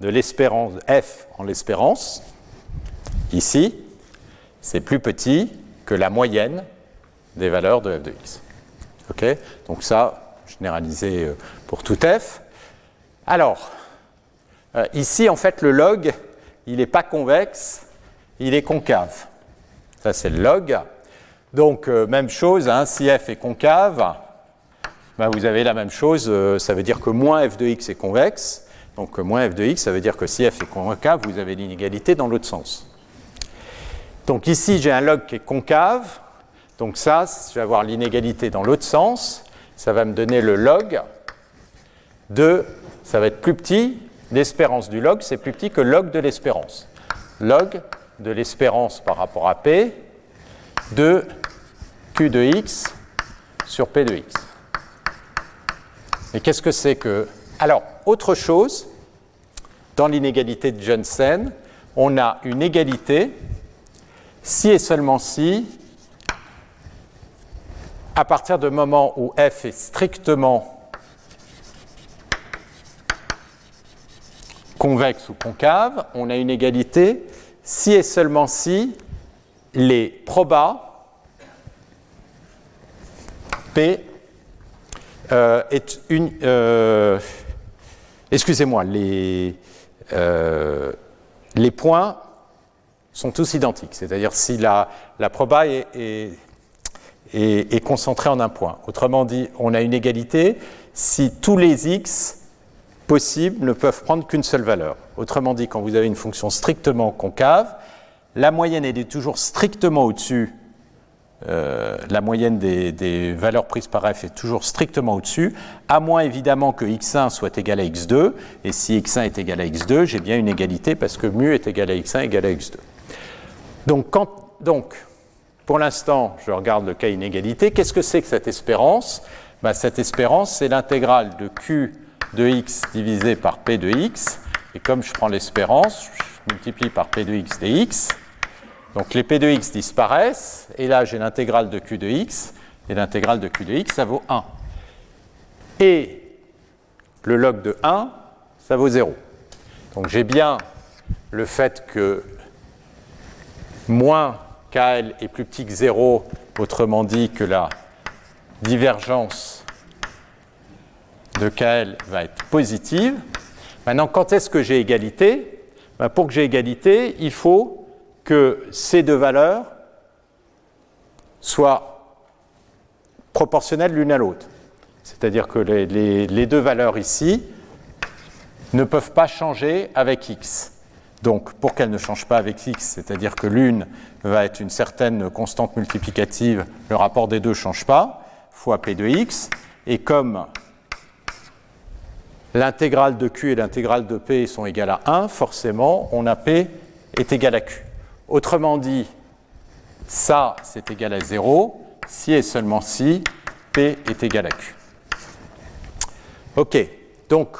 de l'espérance f en l'espérance, ici, c'est plus petit que la moyenne des valeurs de f de x. Ok? Donc ça, généralisé pour tout f. Alors, euh, ici, en fait, le log, il n'est pas convexe, il est concave. Ça, c'est le log. Donc, euh, même chose, hein, si f est concave, ben, vous avez la même chose, euh, ça veut dire que moins f de x est convexe. Donc, moins f de x, ça veut dire que si f est concave, vous avez l'inégalité dans l'autre sens. Donc, ici, j'ai un log qui est concave. Donc, ça, je vais avoir l'inégalité dans l'autre sens. Ça va me donner le log de, ça va être plus petit, l'espérance du log, c'est plus petit que log de l'espérance. Log de l'espérance par rapport à P de Q de X sur P de X. Et qu'est-ce que c'est que... Alors, autre chose, dans l'inégalité de Jensen, on a une égalité si et seulement si, à partir du moment où f est strictement convexe ou concave, on a une égalité si et seulement si les probas P euh, est une. Euh, excusez-moi, les, euh, les points sont tous identiques, c'est-à-dire si la, proba est, concentrée en un point. Autrement dit, on a une égalité si tous les x possibles ne peuvent prendre qu'une seule valeur. Autrement dit, quand vous avez une fonction strictement concave, la moyenne est toujours strictement au-dessus euh, la moyenne des, valeurs prises par f est toujours strictement au-dessus, à moins évidemment que x1 soit égal à x2, et si x1 est égal à x2, j'ai bien une égalité parce que mu est égal à x1 égal à x2. Donc, donc pour l'instant, je regarde le cas inégalité. Qu'est-ce que c'est que cette espérance? Ben, Cette espérance, c'est l'intégrale de q de x divisé par p de x, et comme je prends l'espérance, je multiplie par p de x dx, donc les P de x disparaissent, et là j'ai l'intégrale de Q de x, et l'intégrale de Q de x, ça vaut 1. Et le log de 1, ça vaut 0. Donc j'ai bien le fait que moins KL est plus petit que 0, autrement dit que la divergence de KL va être positive. Maintenant, quand est-ce que j'ai égalité? Ben, Pour que j'ai égalité, il faut que ces deux valeurs soient proportionnelles l'une à l'autre. C'est-à-dire que les, deux valeurs ici ne peuvent pas changer avec x. Donc, pour qu'elles ne changent pas avec x, c'est-à-dire que l'une va être une certaine constante multiplicative, le rapport des deux ne change pas, fois p de x, et comme l'intégrale de q et l'intégrale de p sont égales à 1, forcément, on a p est égal à q. Autrement dit, ça, c'est égal à 0, si et seulement si P est égal à Q. OK, donc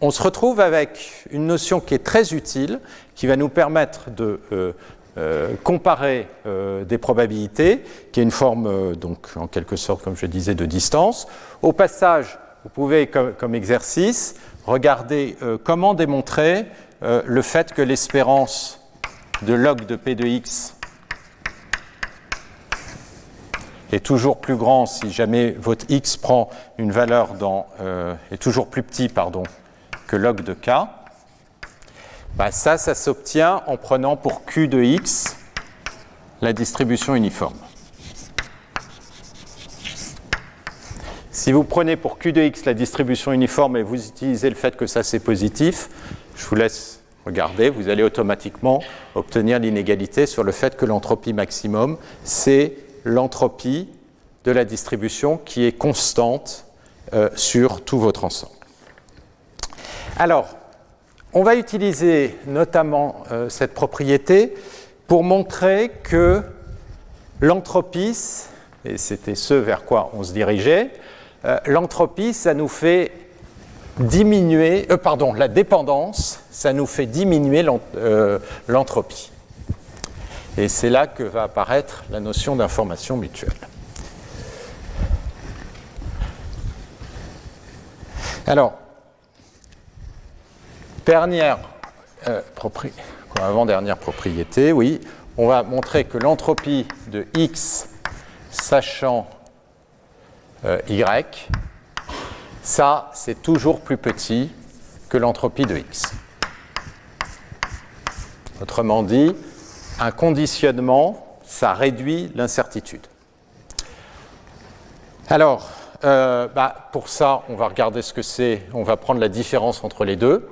on se retrouve avec une notion qui est très utile, qui va nous permettre de euh, euh, comparer euh, des probabilités, qui est une forme, donc en quelque sorte, comme je disais, de distance. Au passage, vous pouvez, comme exercice, regarder comment démontrer le fait que l'espérance de log de P de x est toujours plus grand si jamais votre x prend une valeur dans, euh, est toujours plus petit pardon, que log de k, bah ça, ça s'obtient en prenant pour q de x la distribution uniforme. Si vous prenez pour q de x la distribution uniforme et vous utilisez le fait que ça c'est positif, je vous laisse regardez, vous allez automatiquement obtenir l'inégalité sur le fait que l'entropie maximum, c'est l'entropie de la distribution qui est constante euh, sur tout votre ensemble. Alors, on va utiliser notamment euh, cette propriété pour montrer que l'entropie, et c'était ce vers quoi on se dirigeait, euh, l'entropie, ça nous fait diminuer, euh, pardon, la dépendance, ça nous fait diminuer euh, l'entropie. Et c'est là que va apparaître la notion d'information mutuelle. Alors, dernière propriété, avant-dernière propriété, oui, on va montrer que l'entropie de x sachant y ça, c'est toujours plus petit que l'entropie de x. Autrement dit, un conditionnement, ça réduit l'incertitude. Alors, euh, bah, pour ça, on va regarder ce que c'est, on va prendre la différence entre les deux.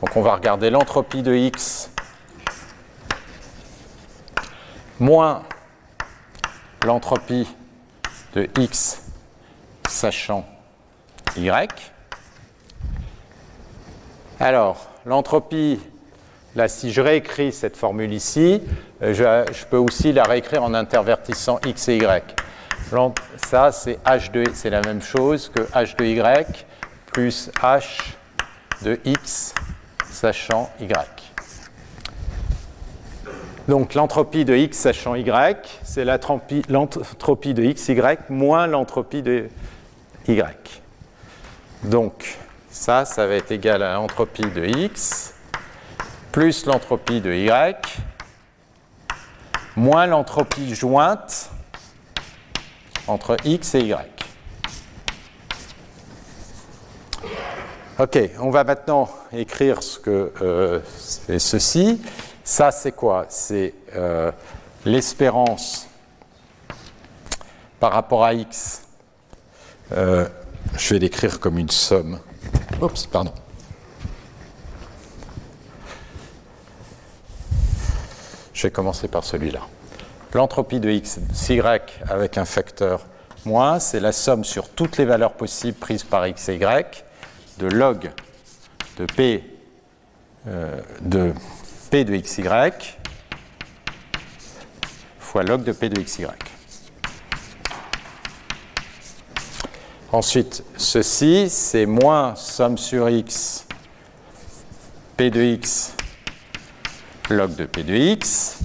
Donc on va regarder l'entropie de x moins l'entropie de x sachant y. Alors, l'entropie, là, si je réécris cette formule ici, euh, je, peux aussi la réécrire en intervertissant x et y. Ça, c'est h de, c'est la même chose que h de y plus h de x sachant y. Donc l'entropie de x sachant y, c'est l'entropie de xy moins l'entropie de y. Donc, ça, ça va être égal à l'entropie de x plus l'entropie de y moins l'entropie jointe entre x et y. Ok, on va maintenant écrire ce que euh, c'est ceci. Ça, c'est quoi? C'est euh, l'espérance par rapport à x euh, je vais l'écrire comme une somme. Oups, pardon. Je vais commencer par celui-là. l'entropie de x, y avec un facteur moins, c'est la somme sur toutes les valeurs possibles prises par x et y de log de p euh, de p de xy fois log de p de xy. Ensuite, ceci, c'est moins somme sur x p de x log de p de x.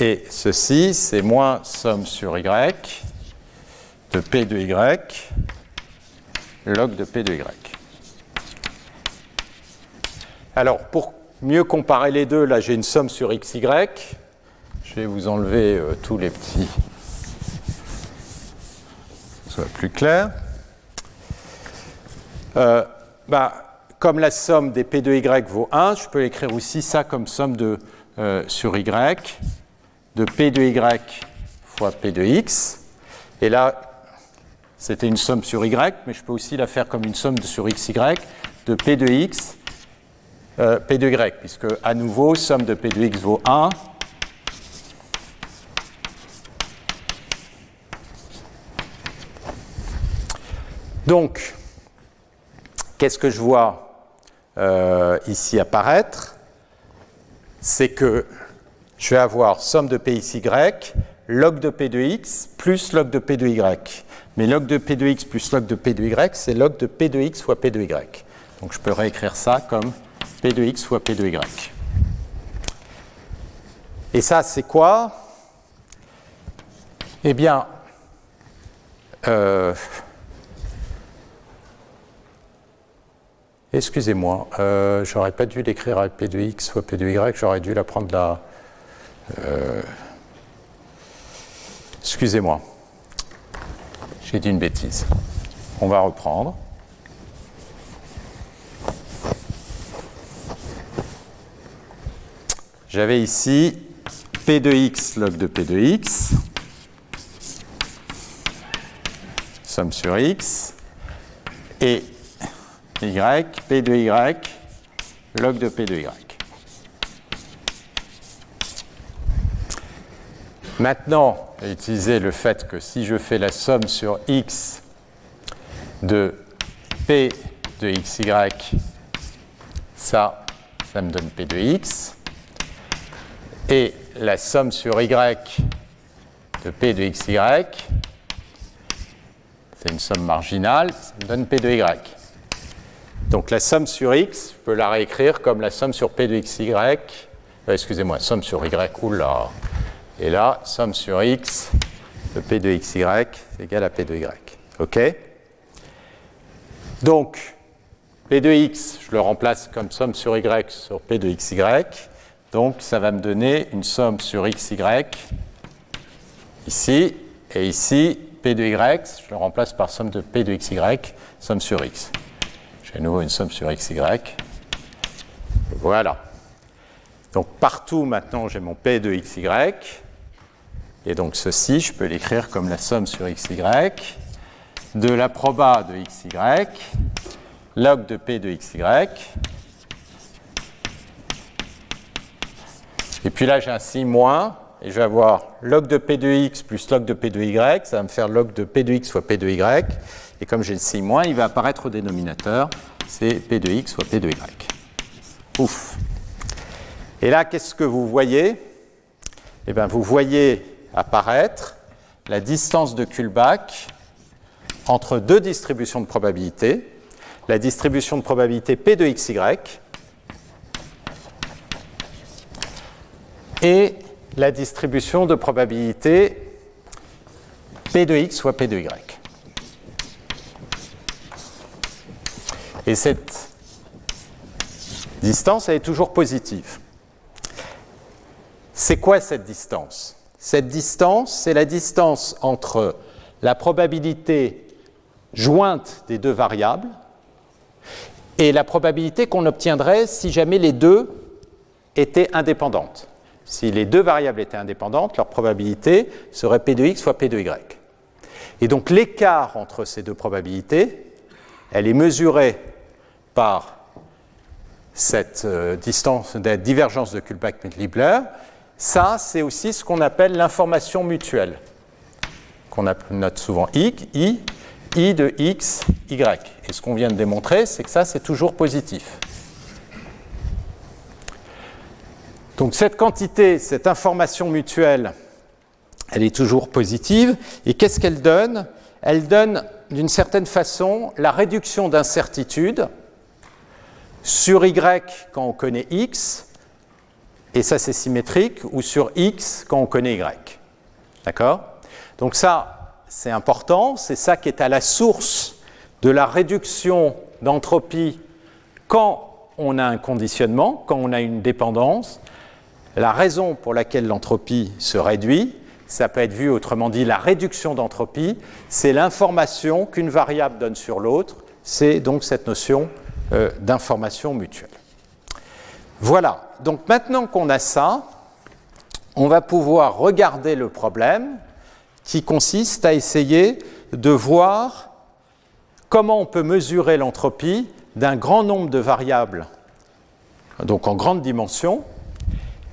Et ceci, c'est moins somme sur y de p de y log de p de y. Alors, pour mieux comparer les deux, là j'ai une somme sur xy. Je vais vous enlever euh, tous les petits. Soit plus clair. Euh, bah, comme la somme des p de y vaut 1, je peux écrire aussi ça comme somme de, euh, sur y de p de y fois p de x. Et là, c'était une somme sur y, mais je peux aussi la faire comme une somme sur xy de p de x, euh, p de y, puisque à nouveau, somme de p de x vaut 1. Donc, qu'est-ce que je vois euh, ici apparaître? C'est que je vais avoir somme de pxy, log de p de x plus log de p de y. Mais log de p de x plus log de p de y, c'est log de p de x fois p de y. Donc je peux réécrire ça comme p de x fois p de y. Et ça, c'est quoi? Eh bien, euh, excusez-moi, euh, j'aurais pas dû l'écrire avec p de x fois p de y, j'aurais dû la prendre là. Euh, excusez-moi. J'ai dit une bêtise. On va reprendre. J'avais ici P de x log de P de x, somme sur x, et y, P de y, log de P de y. Maintenant, utiliser le fait que si je fais la somme sur x de p de xy, ça, ça me donne p de x. Et la somme sur y de p de xy, c'est une somme marginale, ça me donne p de y. Donc la somme sur x, je peux la réécrire comme la somme sur p de xy, euh, excusez-moi, somme sur y, oula, et là, somme sur x de p de xy c'est égal à p de y. OK? Donc, p de x, je le remplace comme somme sur y sur p de xy. Donc, ça va me donner une somme sur xy ici, et ici, p de y, je le remplace par somme de p de xy, somme sur x. À nouveau une somme sur xy. Voilà. Donc partout maintenant j'ai mon p de xy. Et donc ceci, je peux l'écrire comme la somme sur xy de la proba de xy, log de p de xy. Et puis là, j'ai un signe moins, et je vais avoir log de p de x plus log de p de y, ça va me faire log de p de x fois p de y. Et comme j'ai le moins, il va apparaître au dénominateur, c'est p de x fois p de y. Ouf. Et là, qu'est-ce que vous voyez? Eh bien, vous voyez apparaître la distance de Kullback entre deux distributions de probabilité, la distribution de probabilité P de XY et la distribution de probabilité P de X soit P de Y. Et cette distance, elle est toujours positive. C'est quoi cette distance? Cette distance, c'est la distance entre la probabilité jointe des deux variables et la probabilité qu'on obtiendrait si jamais les deux étaient indépendantes. Si les deux variables étaient indépendantes, leur probabilité serait P de x fois P de y. Et donc l'écart entre ces deux probabilités, elle est mesurée par cette euh, distance, cette divergence de Kullback-Libler, ça, c'est aussi ce qu'on appelle l'information mutuelle, qu'on note souvent I, I, I de X, Y. Et ce qu'on vient de démontrer, c'est que ça, c'est toujours positif. Donc cette quantité, cette information mutuelle, elle est toujours positive. Et qu'est-ce qu'elle donne? Elle donne d'une certaine façon la réduction d'incertitude sur Y quand on connaît X, et ça c'est symétrique, ou sur X quand on connaît Y. D'accord? Donc ça, c'est important, c'est ça qui est à la source de la réduction d'entropie quand on a un conditionnement, quand on a une dépendance. La raison pour laquelle l'entropie se réduit, ça peut être vu autrement dit, la réduction d'entropie, c'est l'information qu'une variable donne sur l'autre, c'est donc cette notion euh, d'information mutuelle. Voilà, donc maintenant qu'on a ça, on va pouvoir regarder le problème qui consiste à essayer de voir comment on peut mesurer l'entropie d'un grand nombre de variables, donc en grande dimension,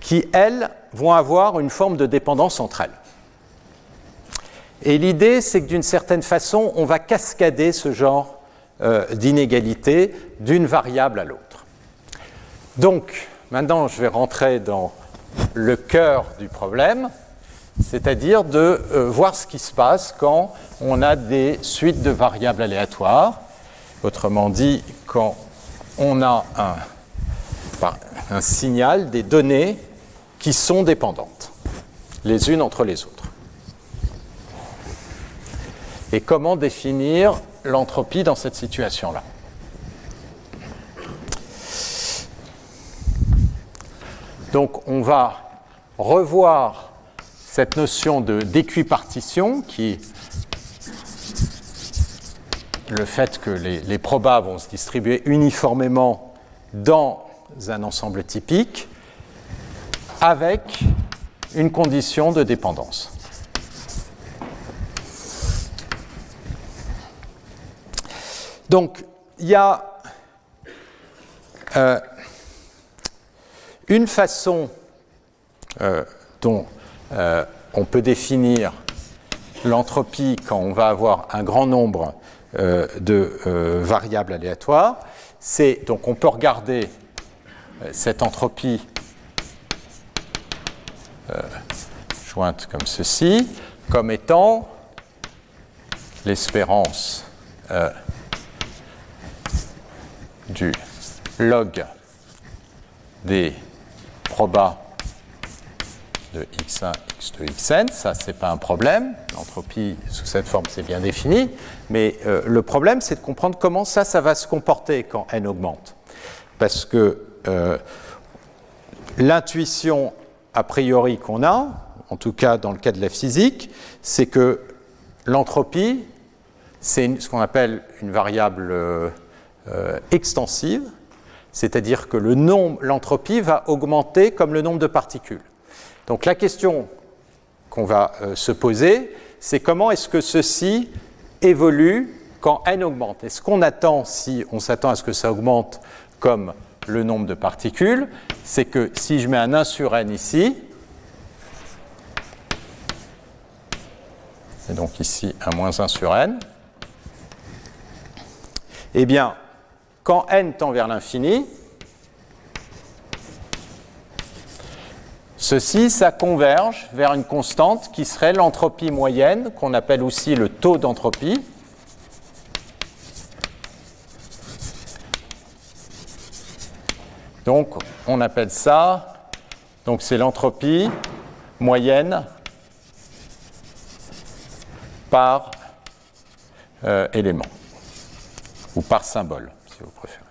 qui, elles, vont avoir une forme de dépendance entre elles. Et l'idée, c'est que d'une certaine façon, on va cascader ce genre euh, d'inégalité d'une variable à l'autre. Donc, maintenant, je vais rentrer dans le cœur du problème, c'est-à-dire de euh, voir ce qui se passe quand on a des suites de variables aléatoires. Autrement dit, quand on a un signal, des données qui sont dépendantes, les unes entre les autres. Et comment définir l'entropie dans cette situation-là Donc on va revoir cette notion d'équipartition qui le fait que les, les, probas vont se distribuer uniformément dans un ensemble typique avec une condition de dépendance. Donc, il y a euh, une façon euh, dont euh, on peut définir l'entropie quand on va avoir un grand nombre de variables aléatoires. C'est donc on peut regarder cette entropie jointe comme ceci comme étant l'espérance du log des probas de x1, x2, xn. Ça, ce n'est pas un problème. L'entropie sous cette forme, c'est bien défini. Mais euh, le problème, c'est de comprendre comment ça, ça va se comporter quand n augmente. Parce que euh, l'intuition a priori qu'on a, en tout cas dans le cas de la physique, c'est que l'entropie, c'est ce qu'on appelle une variable euh, extensive, c'est-à-dire que l'entropie va augmenter comme le nombre de particules. Donc la question qu'on va euh, se poser, c'est comment est-ce que ceci évolue quand n augmente? Est-ce qu'on attend, si on s'attend à ce que ça augmente comme le nombre de particules, c'est que si je mets un 1 sur n ici, et donc ici un moins 1 sur n, eh bien, quand n tend vers l'infini, ceci, ça converge vers une constante qui serait l'entropie moyenne, qu'on appelle aussi le taux d'entropie. Donc, on appelle ça, donc c'est l'entropie moyenne par euh, élément, ou par symbole vous préférez.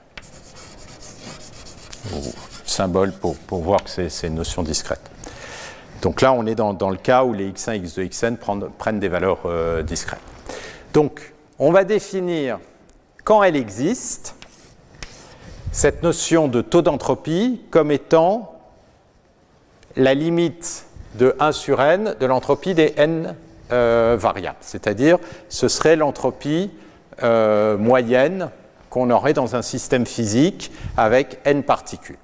Ou symbole pour, voir que c'est une notion discrète. Donc là, on est dans, le cas où les x1 et x2, xn prennent, prennent des valeurs euh, discrètes. Donc, on va définir, quand elle existe, cette notion de taux d'entropie comme étant la limite de 1 sur n de l'entropie des n euh, variables. C'est-à-dire, ce serait l'entropie euh, moyenne qu'on aurait dans un système physique avec n particules.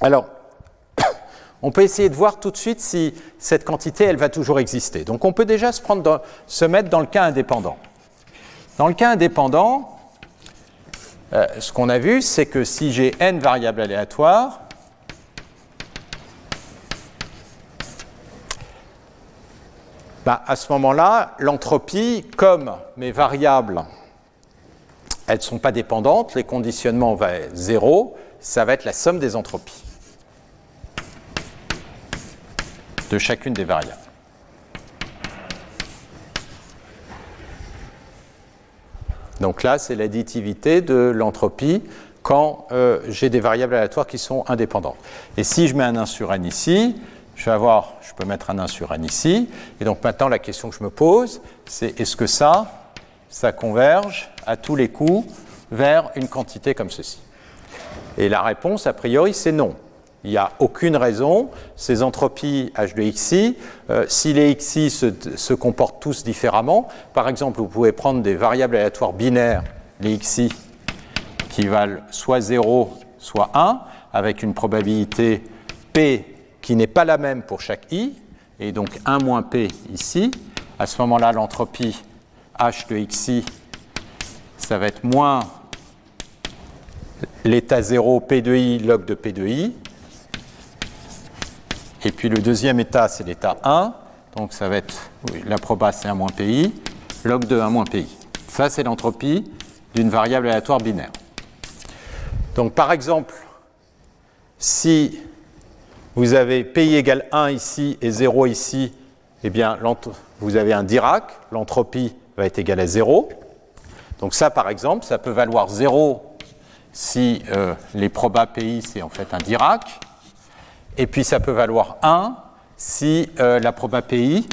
Alors, on peut essayer de voir tout de suite si cette quantité, elle va toujours exister. Donc on peut déjà se, mettre dans le cas indépendant. Dans le cas indépendant, euh, ce qu'on a vu, c'est que si j'ai n variables aléatoires, bah, à ce moment-là, l'entropie, comme mes variables, elles ne sont pas dépendantes, les conditionnements vont être zéro, ça va être la somme des entropies de chacune des variables. Donc là, c'est l'additivité de l'entropie quand euh, j'ai des variables aléatoires qui sont indépendantes. Et si je mets un 1 sur n ici, je vais avoir, je peux mettre un 1 sur n ici. Et donc maintenant, la question que je me pose, c'est est-ce que ça, ça converge à tous les coups vers une quantité comme ceci Et la réponse, a priori, c'est non. Il n'y a aucune raison. Ces entropies H de XI, euh, si les XI se, se, comportent tous différemment, par exemple, vous pouvez prendre des variables aléatoires binaires, les XI, qui valent soit 0, soit 1, avec une probabilité P qui n'est pas la même pour chaque i, et donc 1 moins p ici. À ce moment-là, l'entropie h de xi, ça va être moins l'état 0 p de i log de p de i. Et puis le deuxième état, c'est l'état 1. Donc ça va être, oui, la proba, c'est 1 moins pi, log de 1 moins pi. Ça, c'est l'entropie d'une variable aléatoire binaire. Donc par exemple, si vous avez pi égale 1 ici et 0 ici, eh bien, vous avez un Dirac, l'entropie va être égale à 0. Donc ça, par exemple, ça peut valoir 0 si euh, les probas PI, c'est en fait un Dirac. Et puis ça peut valoir 1 si euh, la proba PI,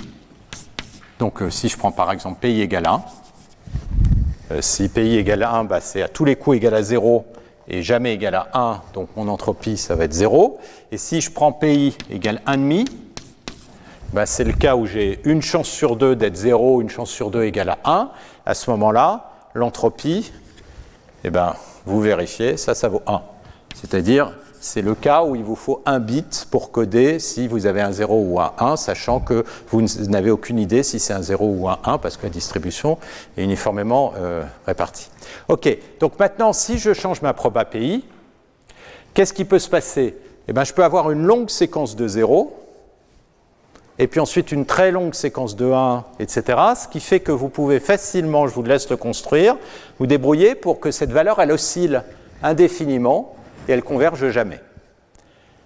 donc euh, si je prends par exemple PI égale 1, si PI égale 1, bah, c'est à tous les coups égal à 0 et jamais égal à 1, donc mon entropie, ça va être 0. Et si je prends PI égale 1,5, bah c'est le cas où j'ai une chance sur 2 d'être 0, une chance sur 2 égale à 1. À ce moment-là, l'entropie, eh ben, vous vérifiez, ça, ça vaut 1. C'est-à-dire, c'est le cas où il vous faut un bit pour coder si vous avez un 0 ou un 1, sachant que vous n'avez aucune idée si c'est un 0 ou un 1, parce que la distribution est uniformément euh, répartie. OK, donc maintenant, si je change ma probe API, qu'est-ce qui peut se passer? Eh bien, Je peux avoir une longue séquence de 0, et puis ensuite une très longue séquence de 1, etc. Ce qui fait que vous pouvez facilement, je vous laisse le construire, vous débrouiller pour que cette valeur, elle oscille indéfiniment et elle converge jamais.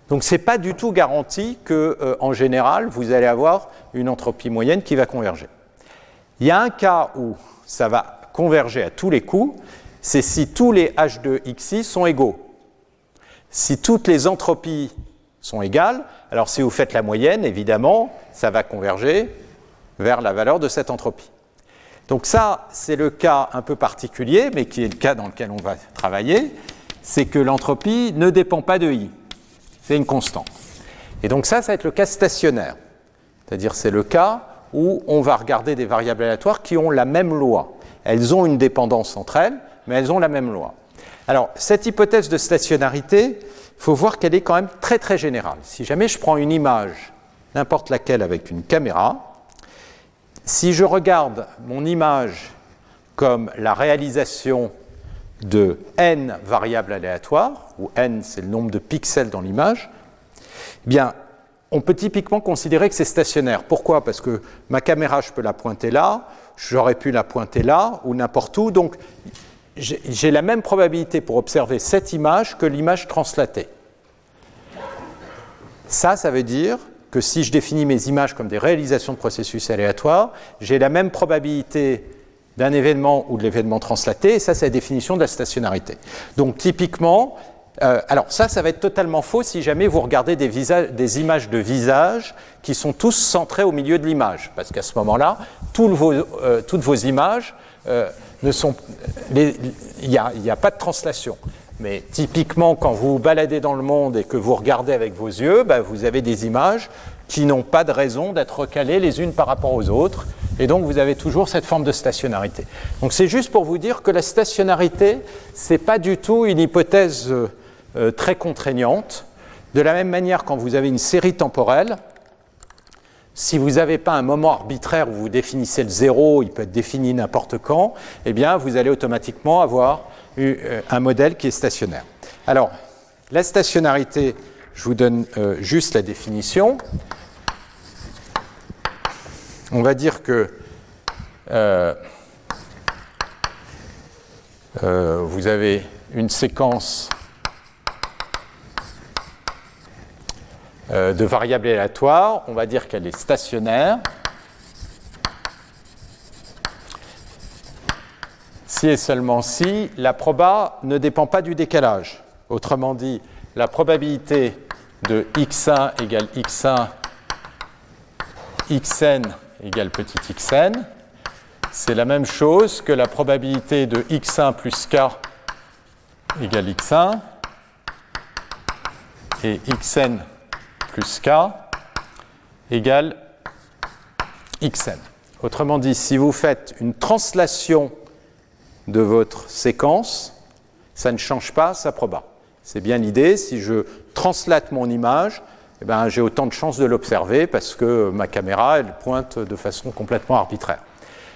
Donc ce n'est pas du tout garanti que, euh, en général, vous allez avoir une entropie moyenne qui va converger. Il y a un cas où ça va converger à tous les coups, c'est si tous les H de XI sont égaux. Si toutes les entropies sont égales, alors si vous faites la moyenne, évidemment, ça va converger vers la valeur de cette entropie. Donc ça, c'est le cas un peu particulier, mais qui est le cas dans lequel on va travailler c'est que l'entropie ne dépend pas de I. C'est une constante. Et donc ça, ça va être le cas stationnaire. C'est-à-dire c'est le cas où on va regarder des variables aléatoires qui ont la même loi. Elles ont une dépendance entre elles, mais elles ont la même loi. Alors, cette hypothèse de stationnarité, il faut voir qu'elle est quand même très très générale. Si jamais je prends une image, n'importe laquelle avec une caméra, si je regarde mon image comme la réalisation de n variables aléatoires, où n c'est le nombre de pixels dans l'image, eh bien, on peut typiquement considérer que c'est stationnaire. Pourquoi? Parce que ma caméra, je peux la pointer là, j'aurais pu la pointer là ou n'importe où. Donc, j'ai la même probabilité pour observer cette image que l'image translatée. Ça, ça veut dire que si je définis mes images comme des réalisations de processus aléatoires, j'ai la même probabilité d'un événement ou de l'événement translaté, et ça c'est la définition de la stationnarité. Donc typiquement, euh, alors ça, ça va être totalement faux si jamais vous regardez des, images de visage qui sont tous centrés au milieu de l'image, parce qu'à ce moment-là, euh, toutes vos images euh, il n'y a, pas de translation. Mais typiquement, quand vous vous baladez dans le monde et que vous regardez avec vos yeux, bah, vous avez des images qui n'ont pas de raison d'être recalées les unes par rapport aux autres. Et donc vous avez toujours cette forme de stationnarité. Donc c'est juste pour vous dire que la stationnarité, ce n'est pas du tout une hypothèse euh, très contraignante. De la même manière, quand vous avez une série temporelle, si vous n'avez pas un moment arbitraire où vous définissez le zéro, il peut être défini n'importe quand, eh bien, vous allez automatiquement avoir euh, un modèle qui est stationnaire. Alors, la stationnarité, je vous donne euh, juste la définition. On va dire que euh, vous avez une séquence Euh, de variables aléatoires, on va dire qu'elle est stationnaire. Si et seulement si, la proba ne dépend pas du décalage. Autrement dit, la probabilité de x1 égale x1, xn égale petit xn, c'est la même chose que la probabilité de x1 plus k égale x1 et xn plus k égale xn. Autrement dit, si vous faites une translation de votre séquence, ça ne change pas sa proba. C'est bien l'idée, si je translate mon image, eh ben, j'ai autant de chances de l'observer parce que ma caméra, elle pointe de façon complètement arbitraire.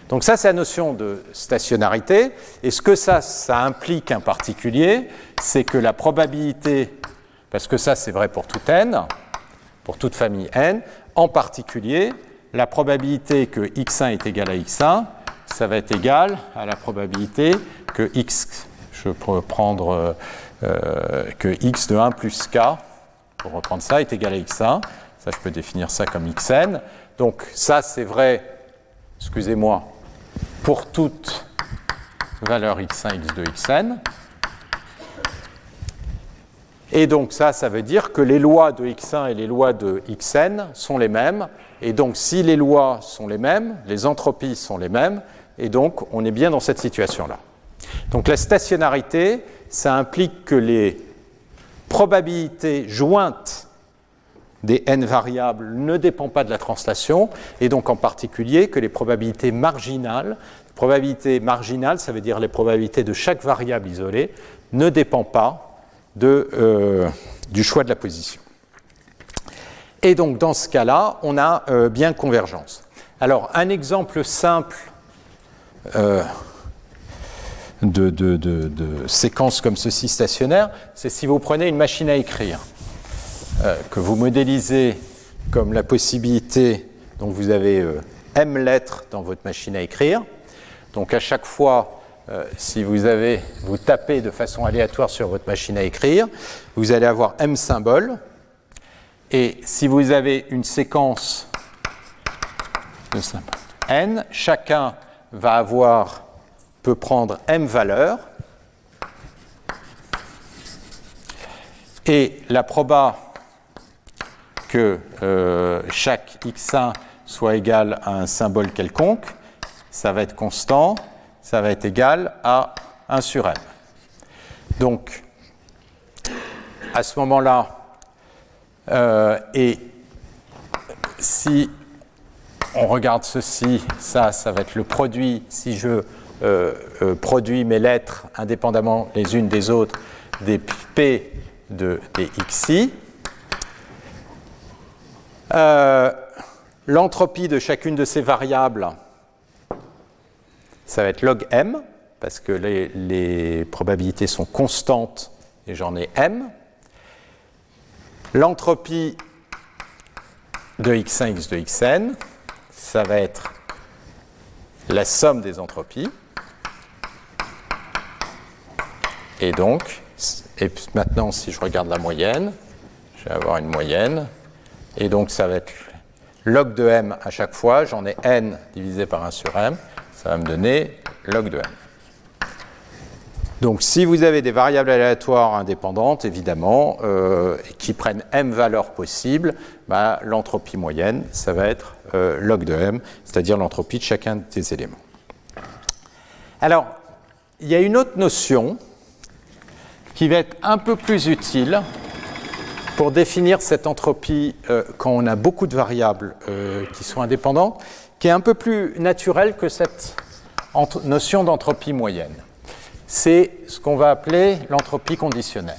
Donc ça, c'est la notion de stationnarité. Et ce que ça, ça implique en particulier, c'est que la probabilité, parce que ça, c'est vrai pour tout n, pour toute famille n. En particulier, la probabilité que x1 est égal à x1, ça va être égal à la probabilité que x, je peux prendre euh, que x de 1 plus k, pour reprendre ça, est égal à x1. Ça, je peux définir ça comme xn. Donc ça, c'est vrai, excusez-moi, pour toute valeur x1, x2, xn. Et donc ça, ça veut dire que les lois de x1 et les lois de xn sont les mêmes. Et donc si les lois sont les mêmes, les entropies sont les mêmes, et donc on est bien dans cette situation-là. Donc la stationnarité, ça implique que les probabilités jointes des n variables ne dépendent pas de la translation, et donc en particulier que les probabilités marginales, probabilités marginales, ça veut dire les probabilités de chaque variable isolée, ne dépendent pas euh, du choix de la position. Et donc dans ce cas-là, on a euh, bien convergence. Alors un exemple simple euh, de, de, séquence comme ceci stationnaire, c'est si vous prenez une machine à écrire, que vous modélisez comme la possibilité, donc vous avez m lettres dans votre machine à écrire, donc à chaque fois euh, si vous, avez, vous tapez de façon aléatoire sur votre machine à écrire, vous allez avoir M symboles. Et si vous avez une séquence de n, chacun va avoir, peut prendre M valeurs. Et la proba que euh, chaque x1 soit égal à un symbole quelconque, ça va être constant ça va être égal à 1 sur m. Donc, à ce moment-là, euh, et si on regarde ceci, ça, ça va être le produit, si je euh, euh, produis mes lettres indépendamment les unes des autres, des P de, des XI, l'entropie de chacune de ces variables, ça va être log m, parce que les, probabilités sont constantes et j'en ai m. L'entropie de x1, x 2 xn, ça va être la somme des entropies. Et donc, et maintenant, si je regarde la moyenne, je vais avoir une moyenne. Et donc, ça va être log de m à chaque fois. J'en ai n divisé par 1 sur m ça va me donner log de m. Donc si vous avez des variables aléatoires indépendantes, évidemment, euh, qui prennent m valeurs possibles, bah, l'entropie moyenne, ça va être euh, log de m, c'est-à-dire l'entropie de chacun des éléments. Alors, il y a une autre notion qui va être un peu plus utile pour définir cette entropie euh, quand on a beaucoup de variables qui sont indépendantes, qui est un peu plus naturelle que cette notion d'entropie moyenne. C'est ce qu'on va appeler l'entropie conditionnelle.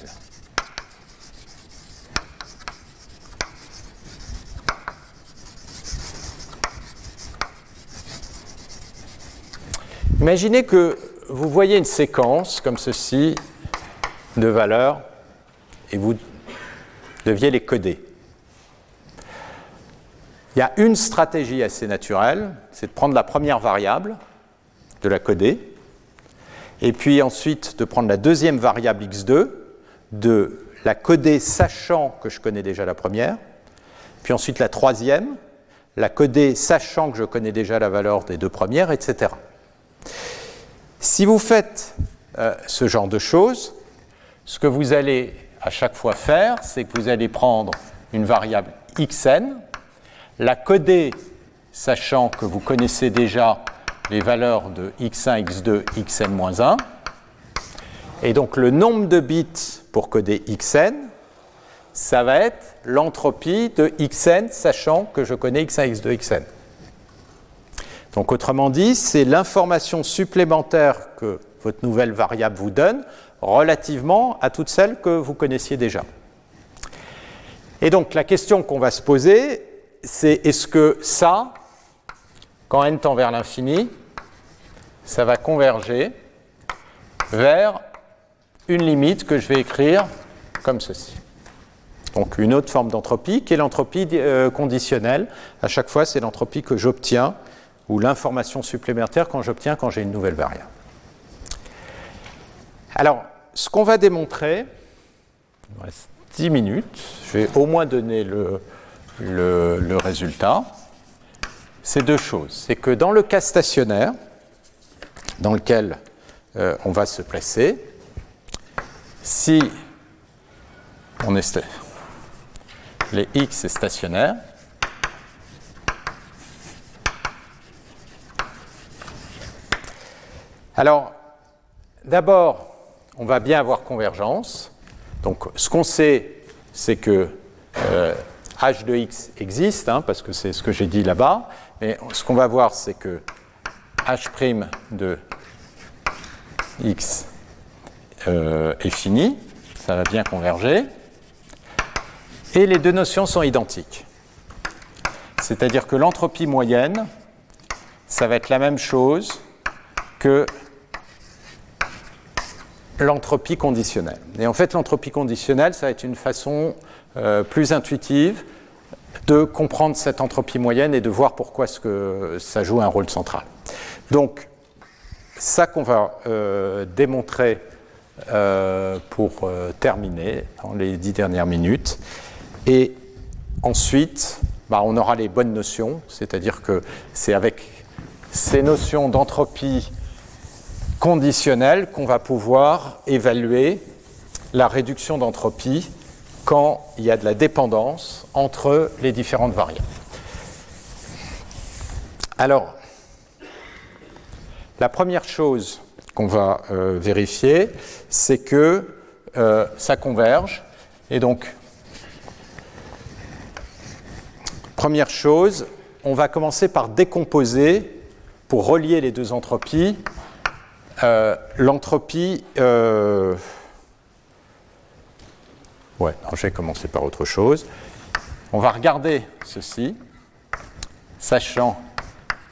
Imaginez que vous voyez une séquence comme ceci de valeurs et vous deviez les coder. Il y a une stratégie assez naturelle, c'est de prendre la première variable, de la coder, et puis ensuite de prendre la deuxième variable x2, de la coder sachant que je connais déjà la première, puis ensuite la troisième, la coder sachant que je connais déjà la valeur des deux premières, etc. Si vous faites euh, ce genre de choses, ce que vous allez à chaque fois faire, c'est que vous allez prendre une variable xn, la coder sachant que vous connaissez déjà les valeurs de x1, x2, xn-1, et donc le nombre de bits pour coder xn, ça va être l'entropie de xn, sachant que je connais x1, x2, xn. Donc autrement dit, c'est l'information supplémentaire que votre nouvelle variable vous donne relativement à toutes celles que vous connaissiez déjà. Et donc la question qu'on va se poser, c'est est-ce que ça, quand n tend vers l'infini, ça va converger vers une limite que je vais écrire comme ceci. Donc une autre forme d'entropie qui est l'entropie euh, conditionnelle. À chaque fois, c'est l'entropie que j'obtiens ou l'information supplémentaire quand j'obtiens quand j'ai une nouvelle variable. Alors, ce qu'on va démontrer, il me reste 10 minutes, je vais au moins donner le, le, résultat, c'est deux choses. C'est que dans le cas stationnaire, dans lequel euh, on va se placer, si on est les x est stationnaire, alors d'abord, on va bien avoir convergence. Donc ce qu'on sait, c'est que euh, h de x existe, hein, parce que c'est ce que j'ai dit là-bas, mais ce qu'on va voir, c'est que h' de x euh, est fini, ça va bien converger, et les deux notions sont identiques. C'est-à-dire que l'entropie moyenne, ça va être la même chose que l'entropie conditionnelle. Et en fait, l'entropie conditionnelle, ça va être une façon euh, plus intuitive de comprendre cette entropie moyenne et de voir pourquoi ce que ça joue un rôle central. Donc, ça qu'on va euh, démontrer euh, pour terminer dans les dix dernières minutes. Et ensuite, bah, on aura les bonnes notions, c'est-à-dire que c'est avec ces notions d'entropie conditionnelle qu'on va pouvoir évaluer la réduction d'entropie quand il y a de la dépendance entre les différentes variables. Alors, la première chose qu'on va euh, vérifier, c'est que euh, ça converge. Et donc, première chose, on va commencer par décomposer, pour relier les deux entropies, euh, l'entropie Ouais, je vais commencer par autre chose. On va regarder ceci, sachant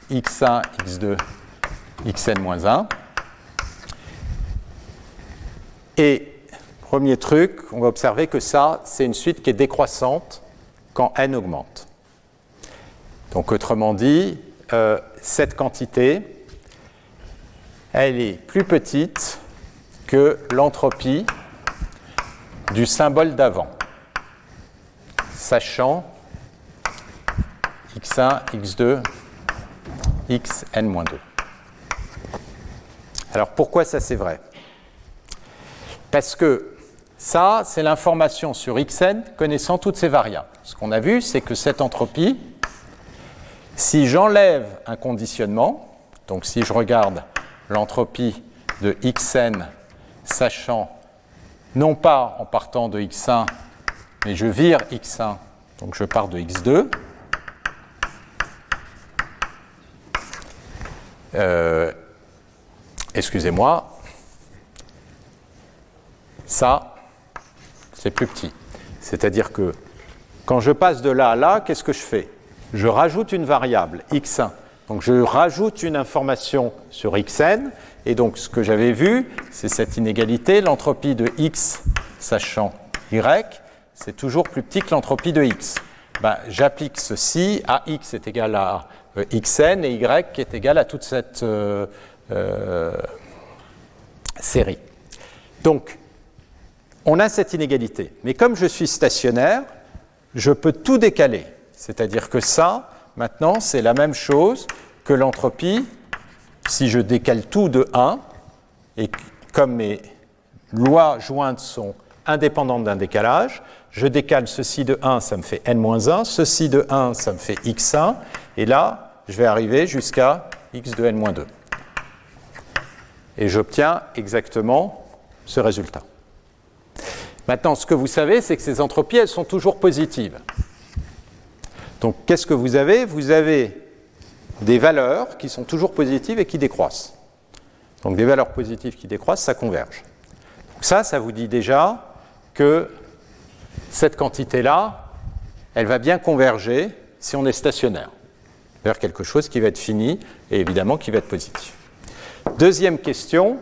x1, x2, xn-1. Et premier truc, on va observer que ça, c'est une suite qui est décroissante quand n augmente. Donc autrement dit, euh, cette quantité, elle est plus petite que l'entropie du symbole d'avant, sachant x1, x2, xn-2. Alors pourquoi ça c'est vrai? Parce que ça, c'est l'information sur xn connaissant toutes ces variables. Ce qu'on a vu, c'est que cette entropie, si j'enlève un conditionnement, donc si je regarde l'entropie de xn sachant non pas en partant de x1, mais je vire x1, donc je pars de x2. Euh, excusez-moi, ça, c'est plus petit. C'est-à-dire que quand je passe de là à là, qu'est-ce que je fais? Je rajoute une variable, x1, Donc je rajoute une information sur xn, et donc ce que j'avais vu, c'est cette inégalité, l'entropie de x sachant y, c'est toujours plus petit que l'entropie de x. Ben, J'applique ceci, ax est égal à euh, xn et y est égal à toute cette euh, euh, série. Donc, on a cette inégalité. Mais comme je suis stationnaire, je peux tout décaler. C'est-à-dire que ça, maintenant, c'est la même chose que l'entropie si je décale tout de 1, et comme mes lois jointes sont indépendantes d'un décalage, je décale ceci de 1, ça me fait n-1, ceci de 1, ça me fait x1, et là, je vais arriver jusqu'à x de n-2. Et j'obtiens exactement ce résultat. Maintenant, ce que vous savez, c'est que ces entropies, elles sont toujours positives. Donc, qu'est-ce que vous avez? Vous avez des valeurs qui sont toujours positives et qui décroissent. Donc, des valeurs positives qui décroissent, ça converge. Donc, ça, ça vous dit déjà que cette quantité-là, elle va bien converger si on est stationnaire vers quelque chose qui va être fini et évidemment qui va être positif. Deuxième question,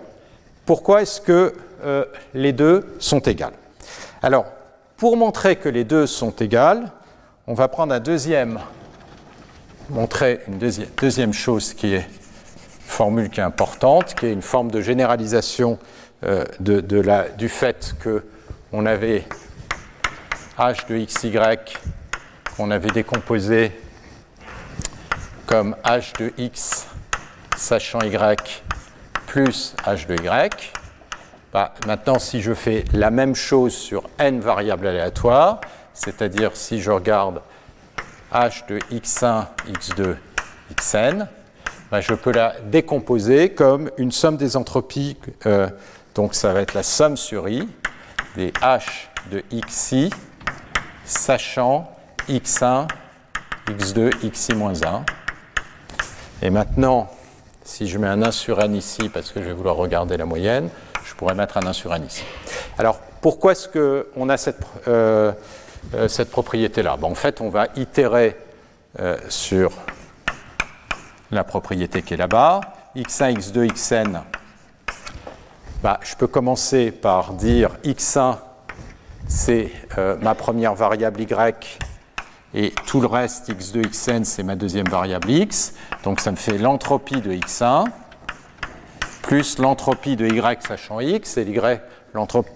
pourquoi est-ce que euh, les deux sont égales? Alors, pour montrer que les deux sont égales, on va prendre un deuxième, montrer une deuxième, chose qui est formule qui est importante, qui est une forme de généralisation euh, du fait qu'on avait h de xy qu'on avait décomposé comme h de x sachant y plus h de y. Bah, maintenant, si je fais la même chose sur n variables aléatoires, c'est-à-dire si je regarde h de x1, x2, xn, je peux la décomposer comme une somme des entropies. Euh, donc ça va être la somme sur i des h de xi sachant x1, x2, xi-1. Et maintenant, si je mets un 1 sur n ici, parce que je vais vouloir regarder la moyenne, je pourrais mettre un 1 sur n ici. Alors, pourquoi est-ce qu'on a cette, euh, euh, cette propriété-là En fait, on va itérer euh, sur la propriété qui est là-bas. x1, x2, xn, bah, je peux commencer par dire x1, c'est ma première variable y et tout le reste, x2, xn, c'est ma deuxième variable x. Donc ça me fait l'entropie de x1 plus l'entropie de y sachant x, et y, l'entropie...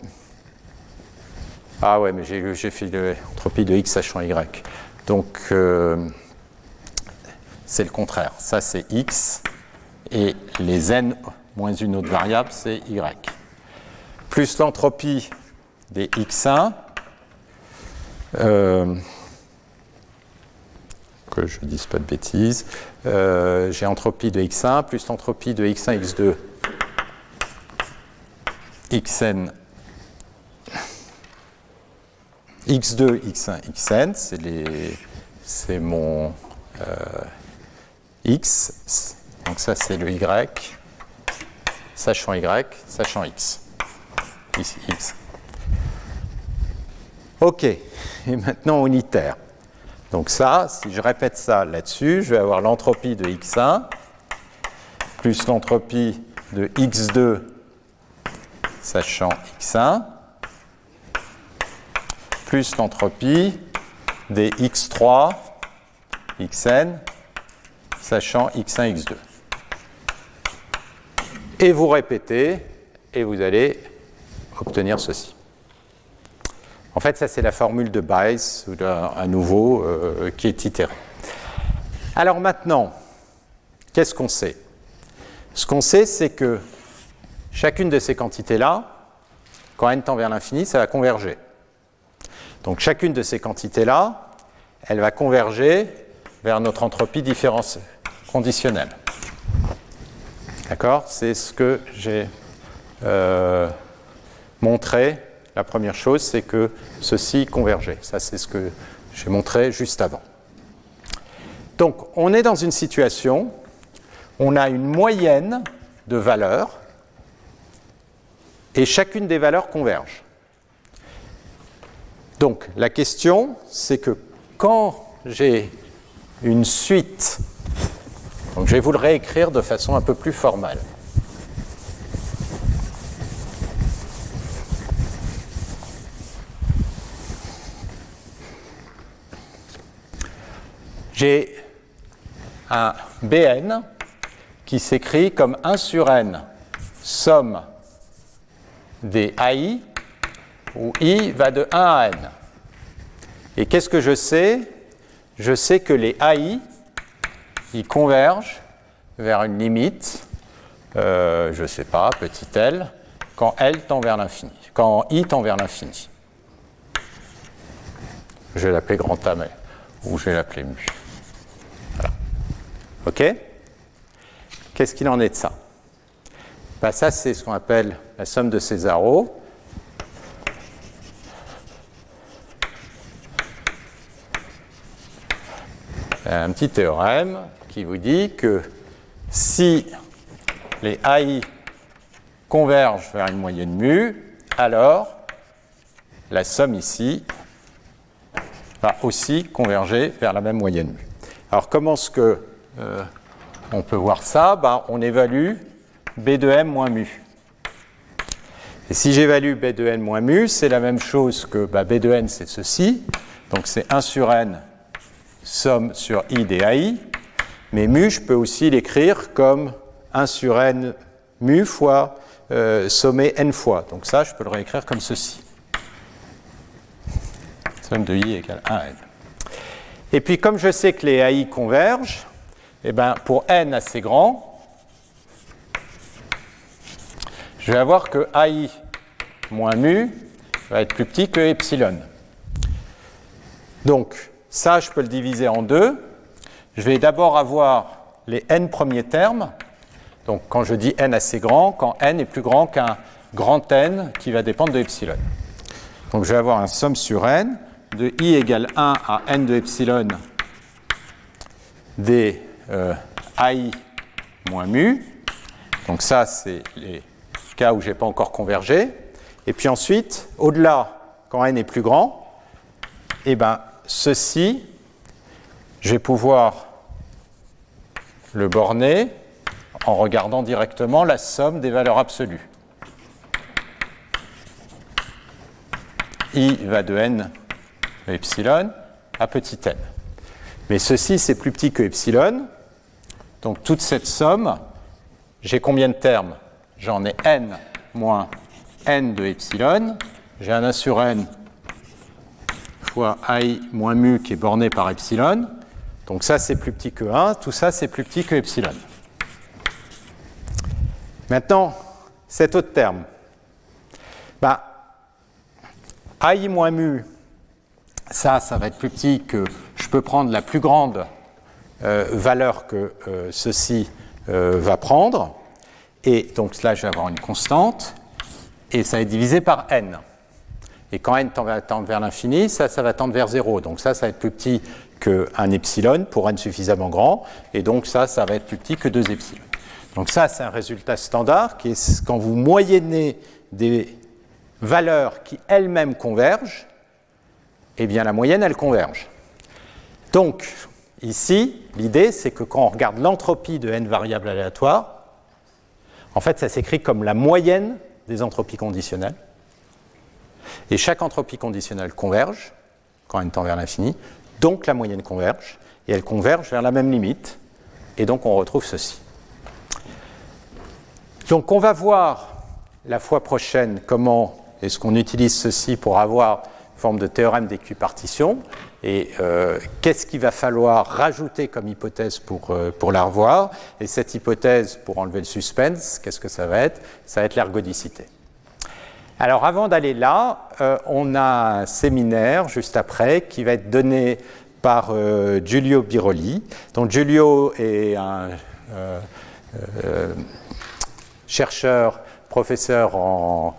Ah ouais, mais j'ai fait l'entropie de x sachant y. Donc euh, c'est le contraire. Ça c'est x, et les n moins une autre variable, c'est y. Plus l'entropie des x1, euh, que je ne dise pas de bêtises. Euh, j'ai entropie de x1 plus l'entropie de x1, x2, xn, x2, x1, xn, c'est mon euh, x, donc ça c'est le y, sachant y, sachant x, ici x. Ok, et maintenant unitaire. Donc ça, si je répète ça là-dessus, je vais avoir l'entropie de x1 plus l'entropie de x2 sachant x1 plus l'entropie des x3 xn sachant x1 x2. Et vous répétez et vous allez obtenir ceci. En fait, ça, c'est la formule de Bayes, à nouveau, euh, qui est itérée. Alors maintenant, qu'est-ce qu'on sait? Ce qu'on sait, c'est que chacune de ces quantités-là, quand n tend vers l'infini, ça va converger. Donc chacune de ces quantités-là, elle va converger vers notre entropie différence conditionnelle. D'accord? C'est ce que j'ai euh, montré la première chose, c'est que ceci convergeait. Ça, c'est ce que j'ai montré juste avant. Donc, on est dans une situation, on a une moyenne de valeurs, et chacune des valeurs converge. Donc, la question, c'est que quand j'ai une suite Donc je vais vous le réécrire de façon un peu plus formelle. J'ai un Bn qui s'écrit comme 1 sur n somme des AI, où i va de 1 à n. Et qu'est-ce que je sais? Je sais que les AI, convergent vers une limite, euh, je ne sais pas, petit l, quand L tend vers l'infini, quand I tend vers l'infini. Je vais l'appeler grand A, mais, ou je vais l'appeler mu. OK? Qu'est-ce qu'il en est de ça? Ben, Ça, c'est ce qu'on appelle la somme de Césaro. Un petit théorème qui vous dit que si les AI convergent vers une moyenne mu, alors la somme ici va aussi converger vers la même moyenne mu. Alors comment est-ce que euh, on peut voir ça? Ben, On évalue B de M moins mu. Et si j'évalue B de N moins mu, c'est la même chose que ben, B de N, c'est ceci. Donc c'est 1 sur N somme sur I des AI. Mais mu, je peux aussi l'écrire comme 1 sur N mu fois euh, sommé N fois. Donc ça, je peux le réécrire comme ceci. Somme de I égale 1 N. Et puis comme je sais que les AI convergent, eh ben, pour n assez grand, je vais avoir que AI moins mu va être plus petit que epsilon. Donc, ça, je peux le diviser en deux. Je vais d'abord avoir les n premiers termes. Donc, quand je dis n assez grand, quand n est plus grand qu'un grand n qui va dépendre de epsilon. Donc, je vais avoir un somme sur n de i égale 1 à n de epsilon des euh, AI moins mu. Donc ça, c'est les cas où je n'ai pas encore convergé. Et puis ensuite, au-delà, quand n est plus grand, eh ben, ceci, je vais pouvoir le borner en regardant directement la somme des valeurs absolues. I va de n epsilon à petit n. Mais ceci, c'est plus petit que epsilon. Donc toute cette somme, j'ai combien de termes? J'en ai n moins n de epsilon. J'ai un 1 sur n fois i moins mu qui est borné par epsilon. Donc ça, c'est plus petit que 1. Tout ça, c'est plus petit que epsilon. Maintenant, cet autre terme. Bah, i moins mu, ça, ça va être plus petit que je peux prendre la plus grande euh, valeur que euh, ceci euh, va prendre. Et donc là, je vais avoir une constante. Et ça est divisé par n. Et quand n tend vers, l'infini, ça, ça va tendre vers 0. Donc ça, ça va être plus petit qu'un epsilon pour n suffisamment grand. Et donc ça, ça va être plus petit que 2 epsilon. Donc ça, c'est un résultat standard qui est quand vous moyennez des valeurs qui elles-mêmes convergent, eh bien la moyenne, elle converge. Donc, ici, l'idée, c'est que quand on regarde l'entropie de n variables aléatoires, en fait, ça s'écrit comme la moyenne des entropies conditionnelles. Et chaque entropie conditionnelle converge quand n tend vers l'infini, donc la moyenne converge, et elle converge vers la même limite, et donc on retrouve ceci. Donc on va voir la fois prochaine comment est-ce qu'on utilise ceci pour avoir forme de théorème d'équipartition. Et euh, qu'est-ce qu'il va falloir rajouter comme hypothèse pour, euh, pour la revoir? Et cette hypothèse, pour enlever le suspense, qu'est-ce que ça va être? Ça va être l'ergodicité. Alors avant d'aller là, euh, on a un séminaire juste après qui va être donné par Giulio Biroli. Donc Giulio est un chercheur, professeur en,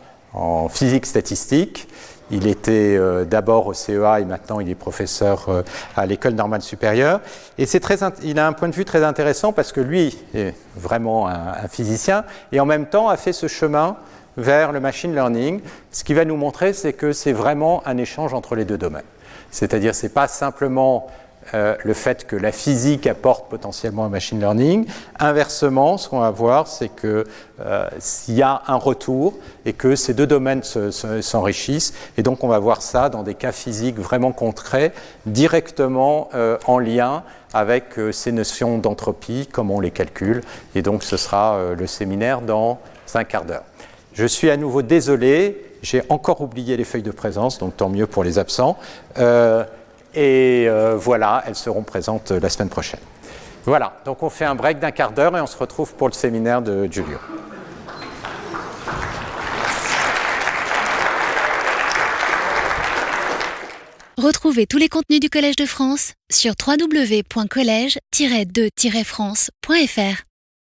physique statistique il était euh, d'abord au CEA et maintenant il est professeur euh, à l'école normale supérieure. Et c'est très, il a un point de vue très intéressant parce que lui est vraiment un, physicien et en même temps a fait ce chemin vers le machine learning. Ce qui va nous montrer, c'est que c'est vraiment un échange entre les deux domaines. C'est-à-dire, c'est pas simplement euh, le fait que la physique apporte potentiellement un machine learning. Inversement, ce qu'on va voir, c'est qu'il euh, y a un retour et que ces deux domaines s'enrichissent. Et donc, on va voir ça dans des cas physiques vraiment concrets, directement euh, en lien avec ces notions d'entropie, comment on les calcule. Et donc, ce sera le séminaire dans un quart d'heure. Je suis à nouveau désolé, j'ai encore oublié les feuilles de présence, donc tant mieux pour les absents. Et euh, voilà, elles seront présentes la semaine prochaine. Voilà, donc on fait un break d'un quart d'heure et on se retrouve pour le séminaire de Julio. Retrouvez tous les contenus du Collège de France sur www.colège-2-france.fr.